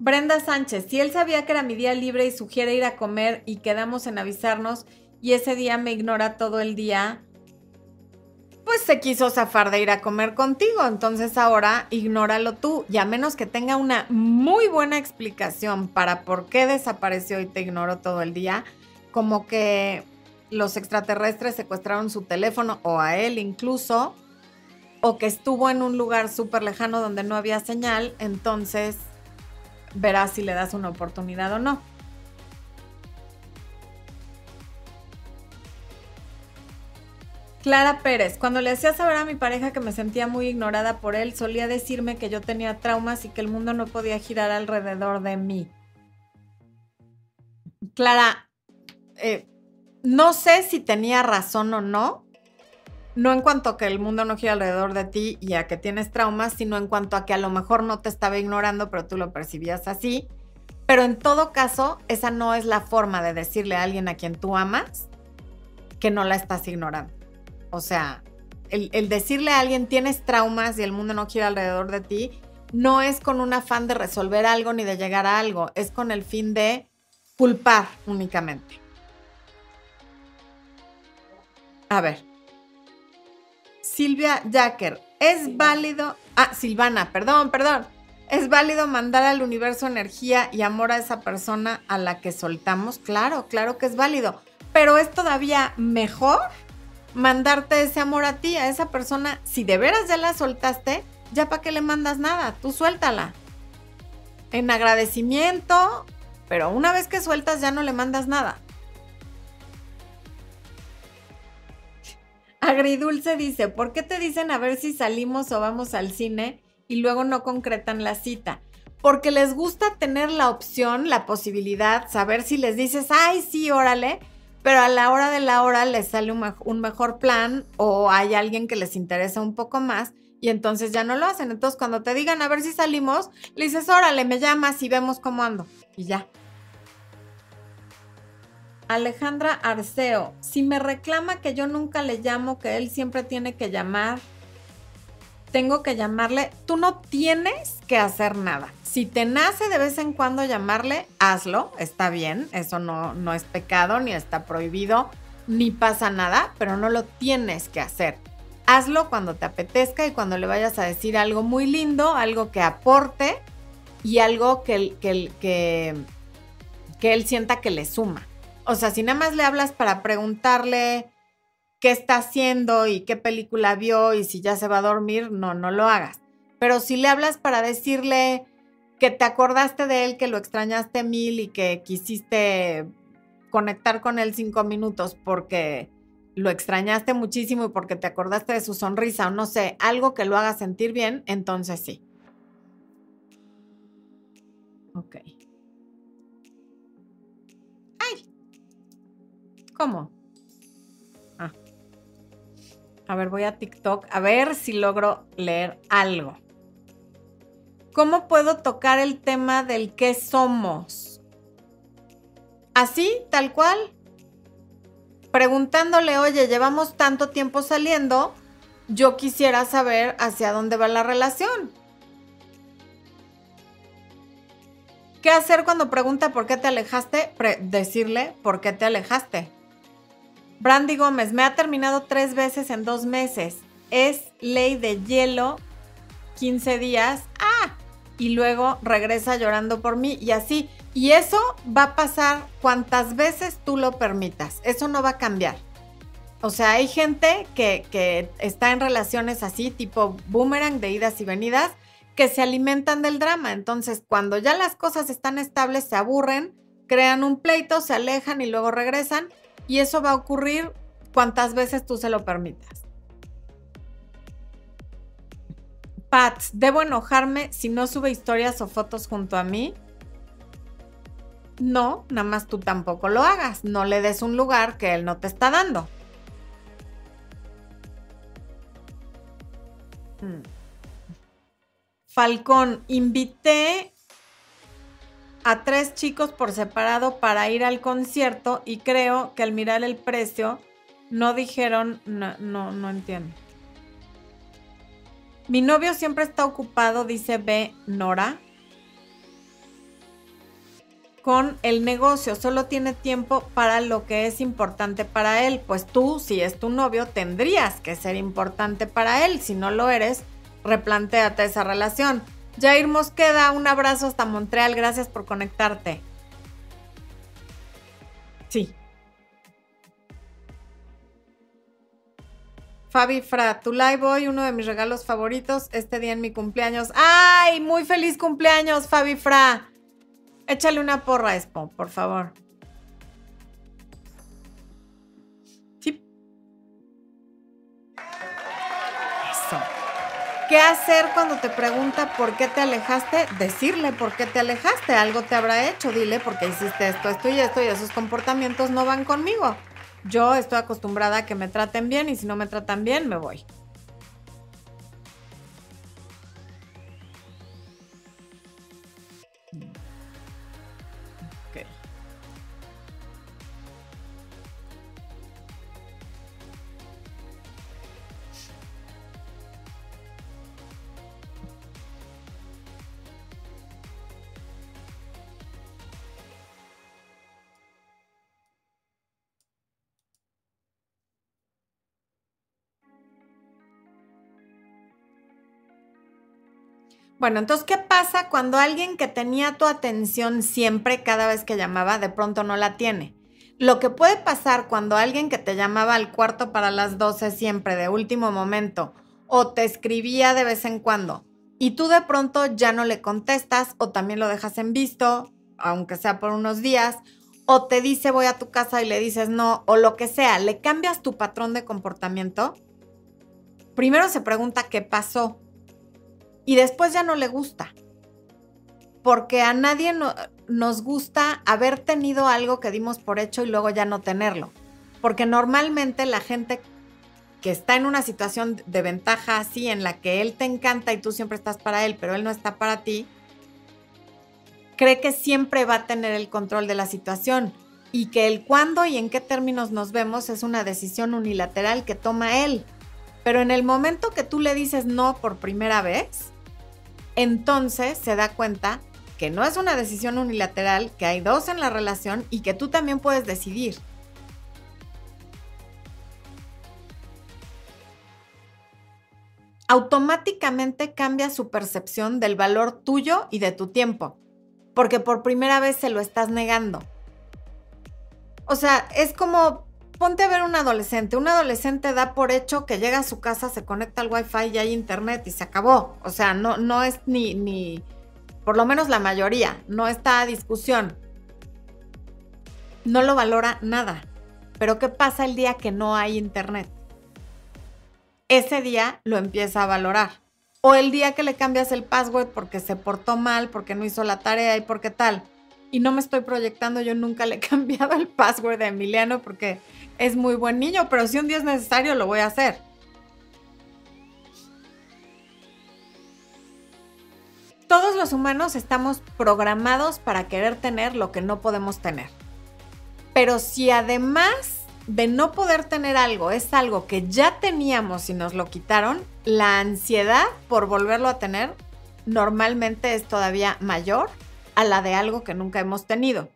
Brenda Sánchez, si él sabía que era mi día libre y sugiere ir a comer y quedamos en avisarnos y ese día me ignora todo el día, pues se quiso zafar de ir a comer contigo. Entonces ahora ignóralo tú. Y a menos que tenga una muy buena explicación para por qué desapareció y te ignoró todo el día, como que los extraterrestres secuestraron su teléfono o a él incluso, o que estuvo en un lugar súper lejano donde no había señal, entonces verás si le das una oportunidad o no. Clara Pérez, cuando le hacía saber a mi pareja que me sentía muy ignorada por él, solía decirme que yo tenía traumas y que el mundo no podía girar alrededor de mí. Clara, eh, no sé si tenía razón o no, no en cuanto a que el mundo no gira alrededor de ti y a que tienes traumas, sino en cuanto a que a lo mejor no te estaba ignorando, pero tú lo percibías así. Pero en todo caso, esa no es la forma de decirle a alguien a quien tú amas que no la estás ignorando. O sea, el, decirle a alguien tienes traumas y el mundo no gira alrededor de ti, no es con un afán de resolver algo ni de llegar a algo, es con el fin de culpar únicamente. A ver. Silvia Jacker, ¿es válido? Ah, Silvana, perdón, perdón. ¿Es válido mandar al universo energía y amor a esa persona a la que soltamos? Claro, claro que es válido. Pero es todavía mejor mandarte ese amor a ti, a esa persona. Si de veras ya la soltaste, ya para qué le mandas nada, tú suéltala. En agradecimiento, pero una vez que sueltas ya no le mandas nada. Agridulce dice, ¿por qué te dicen a ver si salimos o vamos al cine y luego no concretan la cita? porque les gusta tener la opción, la posibilidad, saber si les dices, ay, sí, órale, pero a la hora de la hora les sale un, mejor plan o hay alguien que les interesa un poco más y entonces ya no lo hacen. Entonces cuando te digan a ver si salimos, le dices, órale, me llamas y vemos cómo ando. Y ya. Alejandra Arceo, si me reclama que yo nunca le llamo, que él siempre tiene que llamar, tengo que llamarle, tú no tienes que hacer nada. Si te nace de vez en cuando llamarle, hazlo, está bien, eso no, no es pecado, ni está prohibido, ni pasa nada, pero no lo tienes que hacer. Hazlo cuando te apetezca y cuando le vayas a decir algo muy lindo, algo que aporte y algo que, que, que, que él sienta que le suma. O sea, si nada más le hablas para preguntarle qué está haciendo y qué película vio y si ya se va a dormir, no, no lo hagas. Pero si le hablas para decirle, que te acordaste de él, que lo extrañaste mil y que quisiste conectar con él cinco minutos porque lo extrañaste muchísimo y porque te acordaste de su sonrisa o no sé, algo que lo haga sentir bien, entonces sí. Ok. ¡Ay! ¿Cómo? A ver, voy a TikTok a ver si logro leer algo. ¿Cómo puedo tocar el tema del qué somos? Así, tal cual. Preguntándole, oye, llevamos tanto tiempo saliendo, yo quisiera saber hacia dónde va la relación. ¿Qué hacer cuando pregunta por qué te alejaste? decirle por qué te alejaste. Brandy Gómez, me ha terminado tres veces en dos meses. Es ley de hielo, 15 días. ¡Ah! y luego regresa llorando por mí y así. Y eso va a pasar cuantas veces tú lo permitas. Eso no va a cambiar. O sea, hay gente que, que está en relaciones así, tipo boomerang de idas y venidas, que se alimentan del drama. Entonces, cuando ya las cosas están estables, se aburren, crean un pleito, se alejan y luego regresan. Y eso va a ocurrir cuantas veces tú se lo permitas. Pat, ¿debo enojarme si no sube historias o fotos junto a mí? No, nada más tú tampoco lo hagas. No le des un lugar que él no te está dando. Hmm. Falcón, invité a tres chicos por separado para ir al concierto y creo que al mirar el precio no dijeron, no, no, entiendo. Mi novio siempre está ocupado, dice B. Nora, con el negocio. Solo tiene tiempo para lo que es importante para él. Pues tú, si es tu novio, tendrías que ser importante para él. Si no lo eres, replantéate esa relación. Jair Mosqueda, un abrazo hasta Montreal. Gracias por conectarte. Sí, Fabi Fra, tu live hoy, uno de mis regalos favoritos, este día en mi cumpleaños. ¡Ay! Muy feliz cumpleaños, Fabi Fra. Échale una porra, Expo, por favor. ¿Qué hacer cuando te pregunta por qué te alejaste? Decirle por qué te alejaste. Algo te habrá hecho. Dile por qué hiciste esto, esto y esto y esos comportamientos no van conmigo. Yo estoy acostumbrada a que me traten bien y si no me tratan bien, me voy. Bueno, entonces, ¿qué pasa cuando alguien que tenía tu atención siempre, cada vez que llamaba, de pronto no la tiene? Lo que puede pasar cuando alguien que te llamaba al cuarto para las 12 siempre, de último momento, o te escribía de vez en cuando, y tú de pronto ya no le contestas, o también lo dejas en visto, aunque sea por unos días, o te dice voy a tu casa y le dices no, o lo que sea, le cambias tu patrón de comportamiento, primero se pregunta qué pasó y después ya no le gusta. porque a nadie nos gusta haber tenido algo que dimos por hecho y luego ya no tenerlo. Porque normalmente la gente que está en una situación de ventaja así, en la que él te encanta y tú siempre estás para él, pero él no está para ti, cree que siempre va a tener el control de la situación y que el cuándo y en qué términos nos vemos es una decisión unilateral que toma él. Pero en el momento que tú le dices no por primera vez, entonces se da cuenta que no es una decisión unilateral, que hay dos en la relación y que tú también puedes decidir. Automáticamente cambia su percepción del valor tuyo y de tu tiempo, porque por primera vez se lo estás negando. O sea, es como ponte a ver un adolescente. Un adolescente da por hecho que llega a su casa, se conecta al wifi y hay internet y se acabó. O sea, no, no es ni, ni, por lo menos la mayoría, no está a discusión. No lo valora nada. Pero ¿qué pasa el día que no hay internet? Ese día lo empieza a valorar. O el día que le cambias el password porque se portó mal, porque no hizo la tarea y porque tal. Y no me estoy proyectando, yo nunca le he cambiado el password de Emiliano porque es muy buen niño, pero si un día es necesario, lo voy a hacer. Todos los humanos estamos programados para querer tener lo que no podemos tener. Pero si además de no poder tener algo es algo que ya teníamos y nos lo quitaron, la ansiedad por volverlo a tener normalmente es todavía mayor a la de algo que nunca hemos tenido.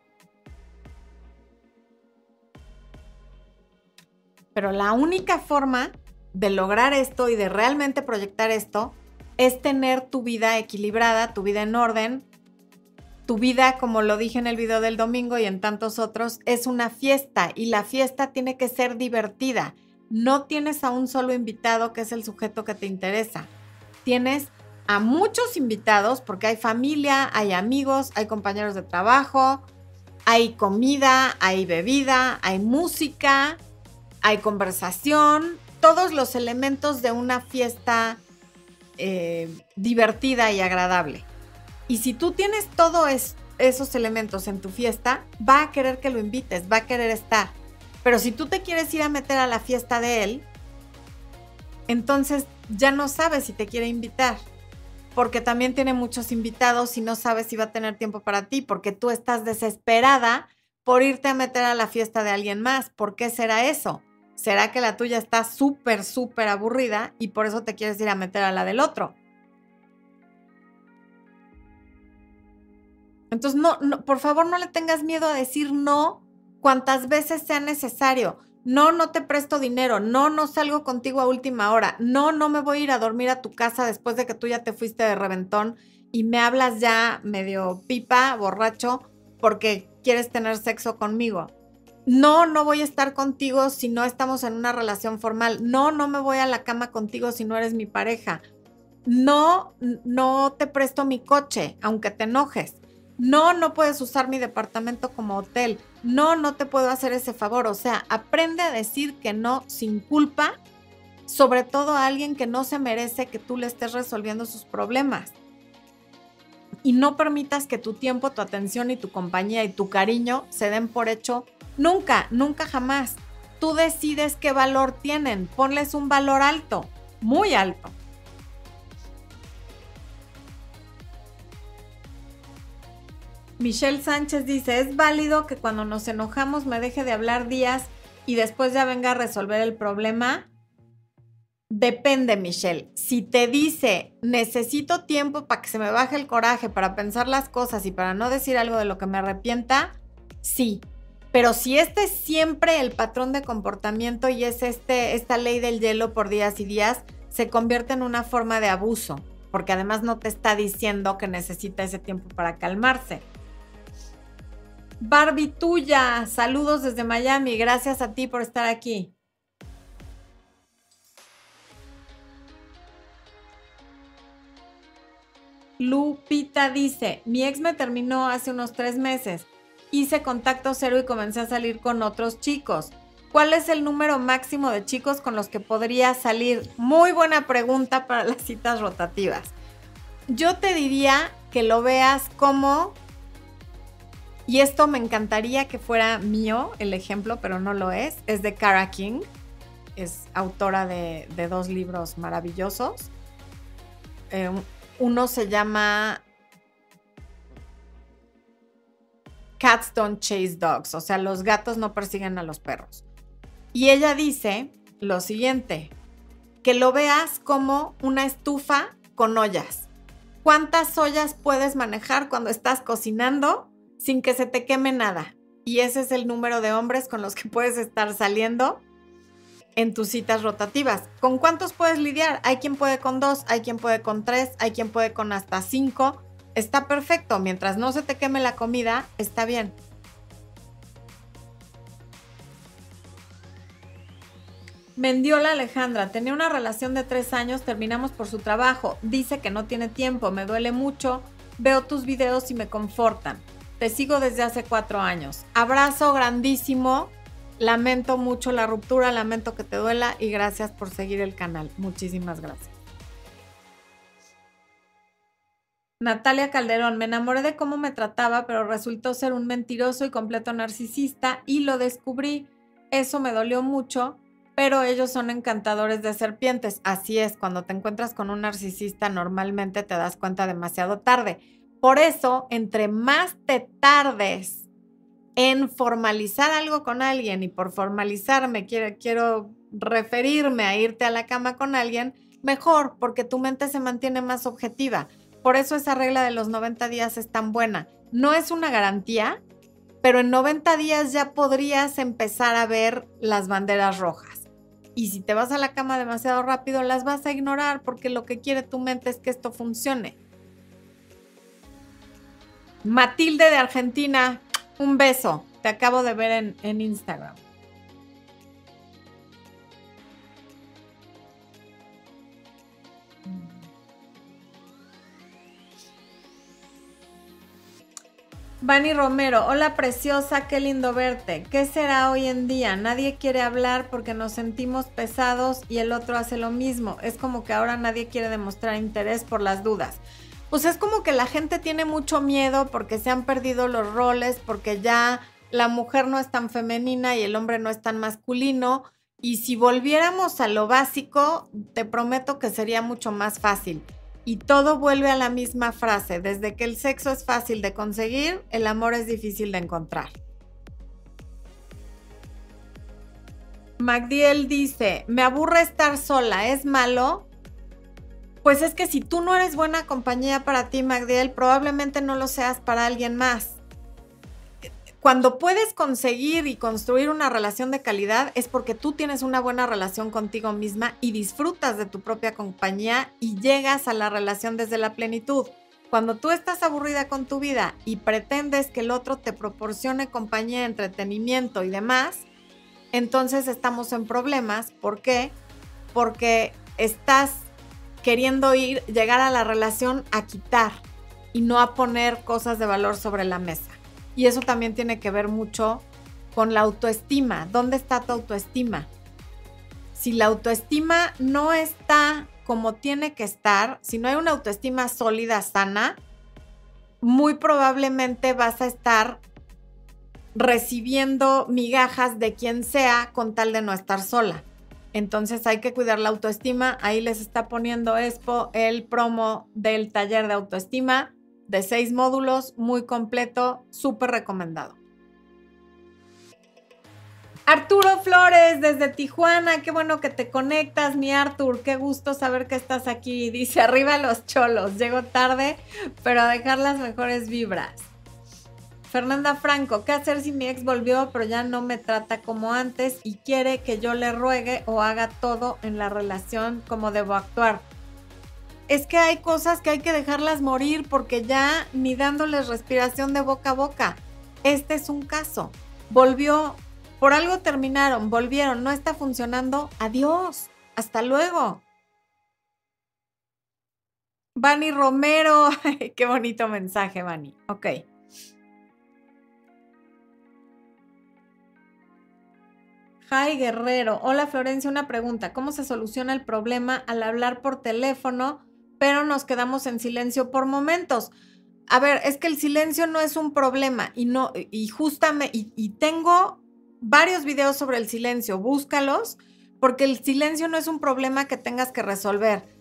Pero la única forma de lograr esto y de realmente proyectar esto es tener tu vida equilibrada, tu vida en orden. Tu vida, como lo dije en el video del domingo y en tantos otros, es una fiesta y la fiesta tiene que ser divertida. No tienes a un solo invitado que es el sujeto que te interesa. Tienes a muchos invitados porque hay familia, hay amigos, hay compañeros de trabajo, hay comida, hay bebida, hay música, hay conversación, todos los elementos de una fiesta eh, divertida y agradable. Y si tú tienes todos esos elementos en tu fiesta, va a querer que lo invites, va a querer estar. Pero si tú te quieres ir a meter a la fiesta de él, entonces ya no sabes si te quiere invitar. Porque también tiene muchos invitados y no sabes si va a tener tiempo para ti, porque tú estás desesperada por irte a meter a la fiesta de alguien más. ¿Por qué será eso? ¿Será que la tuya está súper, súper aburrida y por eso te quieres ir a meter a la del otro? Entonces, no, por favor, no le tengas miedo a decir no cuantas veces sea necesario. No, no te presto dinero. No, no salgo contigo a última hora. No, no me voy a ir a dormir a tu casa después de que tú ya te fuiste de reventón y me hablas ya medio pipa, borracho, porque quieres tener sexo conmigo no, no voy a estar contigo si no estamos en una relación formal, no, no me voy a la cama contigo si no eres mi pareja, no, no te presto mi coche, aunque te enojes, no, no puedes usar mi departamento como hotel, no, no te puedo hacer ese favor, o sea, aprende a decir que no sin culpa, sobre todo a alguien que no se merece que tú le estés resolviendo sus problemas. Y no permitas que tu tiempo, tu atención y tu compañía y tu cariño se den por hecho Nunca, nunca jamás. Tú decides qué valor tienen. Ponles un valor alto, muy alto. Michelle Sánchez dice, es válido que cuando nos enojamos me deje de hablar días y después ya venga a resolver el problema. Depende, Michelle. Si te dice, necesito tiempo para que se me baje el coraje, para pensar las cosas y para no decir algo de lo que me arrepienta, sí. Pero si este es siempre el patrón de comportamiento y es este, esta ley del hielo por días y días, se convierte en una forma de abuso, porque además no te está diciendo que necesita ese tiempo para calmarse. Barbie tuya, saludos desde Miami, gracias a ti por estar aquí. Lupita dice, mi ex me terminó hace unos tres meses hice contacto cero y comencé a salir con otros chicos. ¿Cuál es el número máximo de chicos con los que podría salir? Muy buena pregunta para las citas rotativas. Yo te diría que lo veas como, y esto me encantaría que fuera mío el ejemplo, pero no lo es, es de Cara King, es autora de, dos libros maravillosos. Eh, uno se llama Cats Don't Chase Dogs, o sea, los gatos no persiguen a los perros. Y ella dice lo siguiente, que lo veas como una estufa con ollas. ¿Cuántas ollas puedes manejar cuando estás cocinando sin que se te queme nada? Y ese es el número de hombres con los que puedes estar saliendo en tus citas rotativas. ¿Con cuántos puedes lidiar? Hay quien puede con dos, hay quien puede con tres, hay quien puede con hasta cinco. Está perfecto. Mientras no se te queme la comida, está bien. Mendiola Alejandra, tenía una relación de tres años, terminamos por su trabajo. Dice que no tiene tiempo, me duele mucho. Veo tus videos y me confortan. Te sigo desde hace cuatro años. Abrazo grandísimo. Lamento mucho la ruptura, lamento que te duela y gracias por seguir el canal. Muchísimas gracias. Natalia Calderón, me enamoré de cómo me trataba, pero resultó ser un mentiroso y completo narcisista y lo descubrí. Eso me dolió mucho pero ellos son encantadores de serpientes. Así es, cuando te encuentras con un narcisista normalmente te das cuenta demasiado tarde. Por eso, entre más te tardes en formalizar algo con alguien, y por formalizarme quiero, quiero referirme a irte a la cama con alguien, mejor, porque tu mente se mantiene más objetiva. Por eso esa regla de los 90 días es tan buena. No es una garantía, pero en 90 días ya podrías empezar a ver las banderas rojas. Y si te vas a la cama demasiado rápido, las vas a ignorar porque lo que quiere tu mente es que esto funcione. Matilde de Argentina, un beso. Te acabo de ver en, Instagram. Vani Romero, hola preciosa, qué lindo verte. ¿Qué será hoy en día? Nadie quiere hablar porque nos sentimos pesados y el otro hace lo mismo. Es como que ahora nadie quiere demostrar interés por las dudas. Pues es como que la gente tiene mucho miedo porque se han perdido los roles, porque ya la mujer no es tan femenina y el hombre no es tan masculino. Y si volviéramos a lo básico, te prometo que sería mucho más fácil. Y todo vuelve a la misma frase, desde que el sexo es fácil de conseguir, el amor es difícil de encontrar. Magdiel dice, me aburre estar sola, ¿es malo? Pues es que si tú no eres buena compañía para ti, Magdiel, probablemente no lo seas para alguien más cuando puedes conseguir y construir una relación de calidad es porque tú tienes una buena relación contigo misma y disfrutas de tu propia compañía y llegas a la relación desde la plenitud. Cuando tú estás aburrida con tu vida y pretendes que el otro te proporcione compañía, entretenimiento y demás, entonces estamos en problemas. ¿Por qué? Porque estás queriendo ir, llegar a la relación a quitar y no a poner cosas de valor sobre la mesa. Y eso también tiene que ver mucho con la autoestima. ¿Dónde está tu autoestima? Si la autoestima no está como tiene que estar, si no hay una autoestima sólida, sana, muy probablemente vas a estar recibiendo migajas de quien sea con tal de no estar sola. Entonces hay que cuidar la autoestima. Ahí les está poniendo Expo el promo del taller de autoestima de seis módulos, muy completo, súper recomendado. Arturo Flores desde Tijuana, qué bueno que te conectas, mi Artur, qué gusto saber que estás aquí. Dice, arriba los cholos, llego tarde, pero a dejar las mejores vibras. Fernanda Franco, ¿qué hacer si mi ex volvió pero ya no me trata como antes y quiere que yo le ruegue o haga todo en la relación como debo actuar? es que hay cosas que hay que dejarlas morir porque ya ni dándoles respiración de boca a boca. Este es un caso. Volvió, por algo terminaron, volvieron, no está funcionando. Adiós. Hasta luego. Vani Romero. Qué bonito mensaje, Vani. Ok. Jai Guerrero. Hola Florencia, una pregunta. ¿Cómo se soluciona el problema al hablar por teléfono pero nos quedamos en silencio por momentos. a ver, es que el silencio no es un problema y no, y justamente, y, y tengo varios videos sobre el silencio, búscalos, porque el silencio no es un problema que tengas que resolver.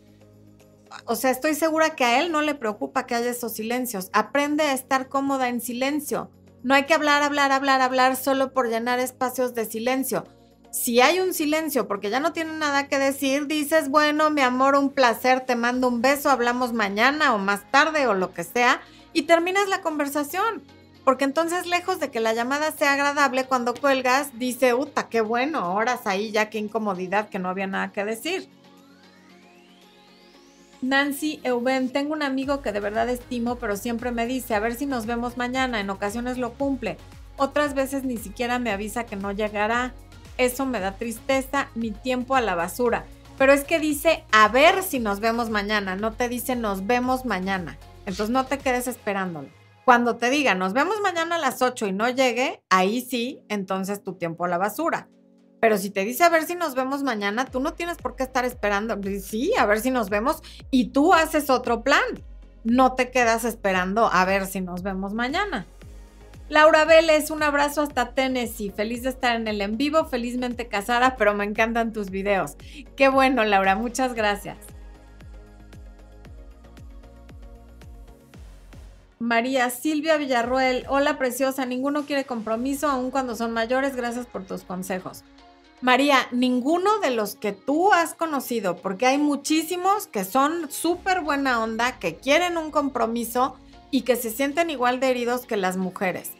O sea, estoy segura que a él no le preocupa que haya esos silencios. Aprende a estar cómoda en silencio. No hay que hablar, hablar, hablar, hablar solo por llenar espacios de silencio. Si hay un silencio porque ya no tiene nada que decir, dices, bueno, mi amor, un placer, te mando un beso, hablamos mañana o más tarde o lo que sea, y terminas la conversación. Porque entonces, lejos de que la llamada sea agradable, cuando cuelgas, dice, uta, qué bueno, horas ahí ya, qué incomodidad, que no había nada que decir. Nancy Euben, tengo un amigo que de verdad estimo, pero siempre me dice, a ver si nos vemos mañana, en ocasiones lo cumple, otras veces ni siquiera me avisa que no llegará. Eso me da tristeza, mi tiempo a la basura. Pero es que dice, a ver si nos vemos mañana, no te dice nos vemos mañana. Entonces no te quedes esperándolo. Cuando te diga, nos vemos mañana a las 8 y no llegue, ahí sí, entonces tu tiempo a la basura. Pero si te dice a ver si nos vemos mañana, tú no tienes por qué estar esperando. Sí, a ver si nos vemos y tú haces otro plan. No te quedas esperando a ver si nos vemos mañana. Laura Vélez, un abrazo hasta Tennessee. Feliz de estar en el en vivo, felizmente casada, pero me encantan tus videos. Qué bueno, Laura, muchas gracias. María Silvia Villarruel, hola preciosa, ninguno quiere compromiso aun cuando son mayores, gracias por tus consejos. María, ninguno de los que tú has conocido, porque hay muchísimos que son súper buena onda, que quieren un compromiso y que se sienten igual de heridos que las mujeres.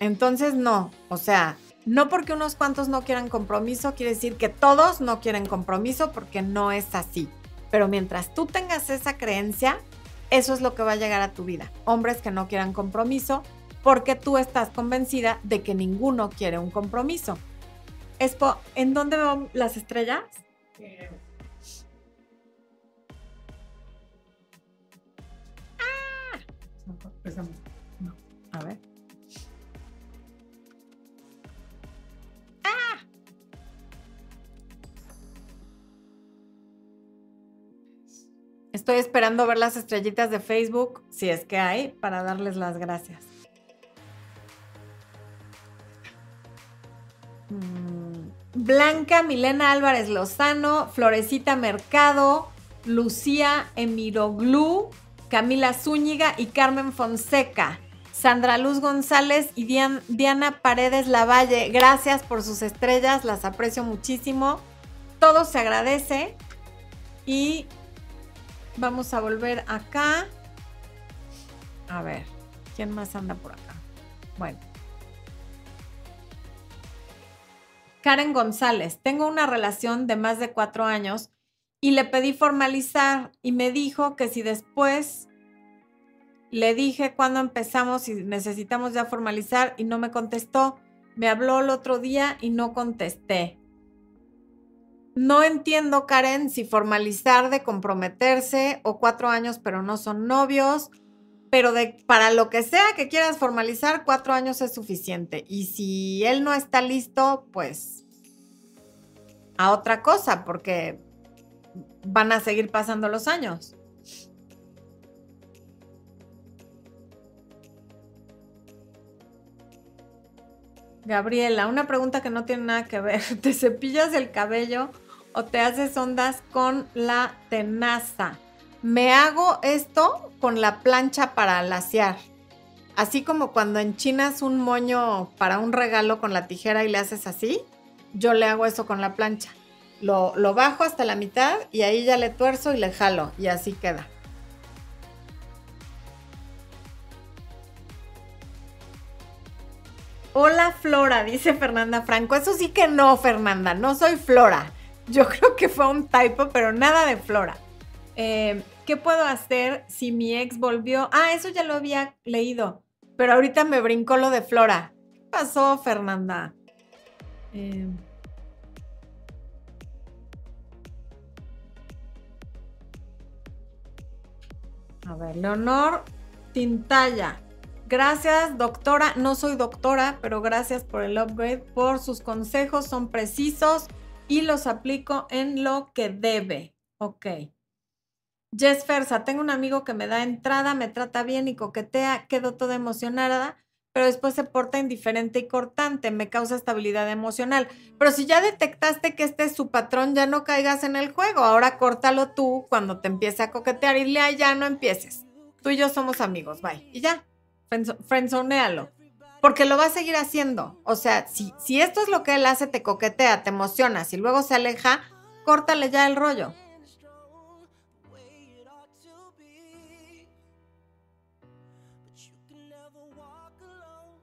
Entonces, no, o sea, no porque unos cuantos no quieran compromiso, quiere decir que todos no quieren compromiso porque no es así. Pero mientras tú tengas esa creencia, eso es lo que va a llegar a tu vida. Hombres que no quieran compromiso porque tú estás convencida de que ninguno quiere un compromiso. Expo, ¿en dónde veo las estrellas? No, a ver. ¡Ah! Estoy esperando ver las estrellitas de Facebook, si es que hay, para darles las gracias. Mm, Blanca Milena Álvarez Lozano, Florecita Mercado, Lucía Emiroglu, Camila Zúñiga y Carmen Fonseca. Sandra Luz González y Diana Paredes Lavalle. Gracias por sus estrellas, las aprecio muchísimo. Todo se agradece. Y vamos a volver acá. A ver, ¿quién más anda por acá? Bueno. Karen González, tengo una relación de más de cuatro años y le pedí formalizar y me dijo que si después le dije cuándo empezamos y necesitamos ya formalizar y no me contestó, me habló el otro día y no contesté. No entiendo, Karen, si formalizar de comprometerse o cuatro años pero no son novios, pero de, para lo que sea que quieras formalizar, cuatro años es suficiente. Y si él no está listo, pues a otra cosa, porque van a seguir pasando los años. Gabriela, una pregunta que no tiene nada que ver. ¿Te cepillas el cabello o te haces ondas con la tenaza? Me hago esto con la plancha para lasear. Así como cuando enchinas un moño para un regalo con la tijera y le haces así, yo le hago eso con la plancha. Lo, lo bajo hasta la mitad y ahí ya le tuerzo y le jalo y así queda. Hola Flora, dice Fernanda Franco. Eso sí que no, Fernanda, no soy Flora. Yo creo que fue un typo, pero nada de Flora. Eh, ¿Qué puedo hacer si mi ex volvió? Ah, eso ya lo había leído, pero ahorita me brincó lo de Flora. ¿Qué pasó, Fernanda? Eh, a ver, Leonor Tintalla. Gracias, doctora. No soy doctora, pero gracias por el upgrade, por sus consejos. Son precisos y los aplico en lo que debe. Ok. Jess Fersa, tengo un amigo que me da entrada, me trata bien y coquetea, quedo toda emocionada, pero después se porta indiferente y cortante, me causa estabilidad emocional. Pero si ya detectaste que este es su patrón, ya no caigas en el juego, ahora córtalo tú cuando te empiece a coquetear y ya no empieces. Tú y yo somos amigos, bye. Y ya, frenzonealo. Porque lo va a seguir haciendo. O sea, si, si esto es lo que él hace, te coquetea, te emocionas y luego se aleja, córtale ya el rollo.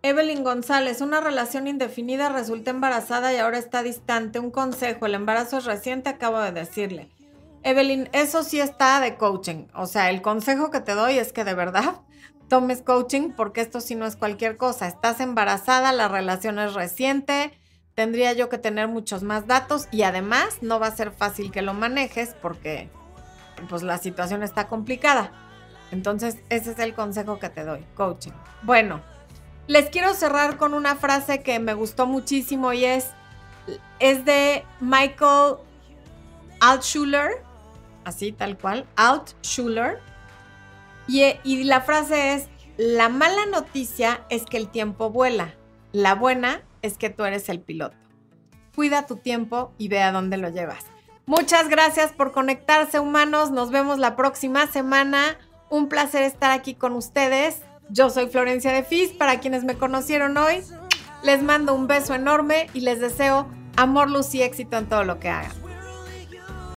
Evelyn González, una relación indefinida resulta embarazada y ahora está distante. Un consejo, el embarazo es reciente, acabo de decirle. Evelyn, eso sí está de coaching. O sea, el consejo que te doy es que de verdad tomes coaching porque esto sí no es cualquier cosa. Estás embarazada, la relación es reciente, tendría yo que tener muchos más datos y además no va a ser fácil que lo manejes porque pues la situación está complicada. Entonces, ese es el consejo que te doy, coaching. Bueno, les quiero cerrar con una frase que me gustó muchísimo y es, es de Michael Altschuler, así tal cual, Altschuler. Y, y la frase es, la mala noticia es que el tiempo vuela, la buena es que tú eres el piloto. Cuida tu tiempo y ve a dónde lo llevas. Muchas gracias por conectarse humanos, nos vemos la próxima semana. Un placer estar aquí con ustedes. Yo soy Florencia de Fis, para quienes me conocieron hoy, les mando un beso enorme y les deseo amor, luz y éxito en todo lo que hagan.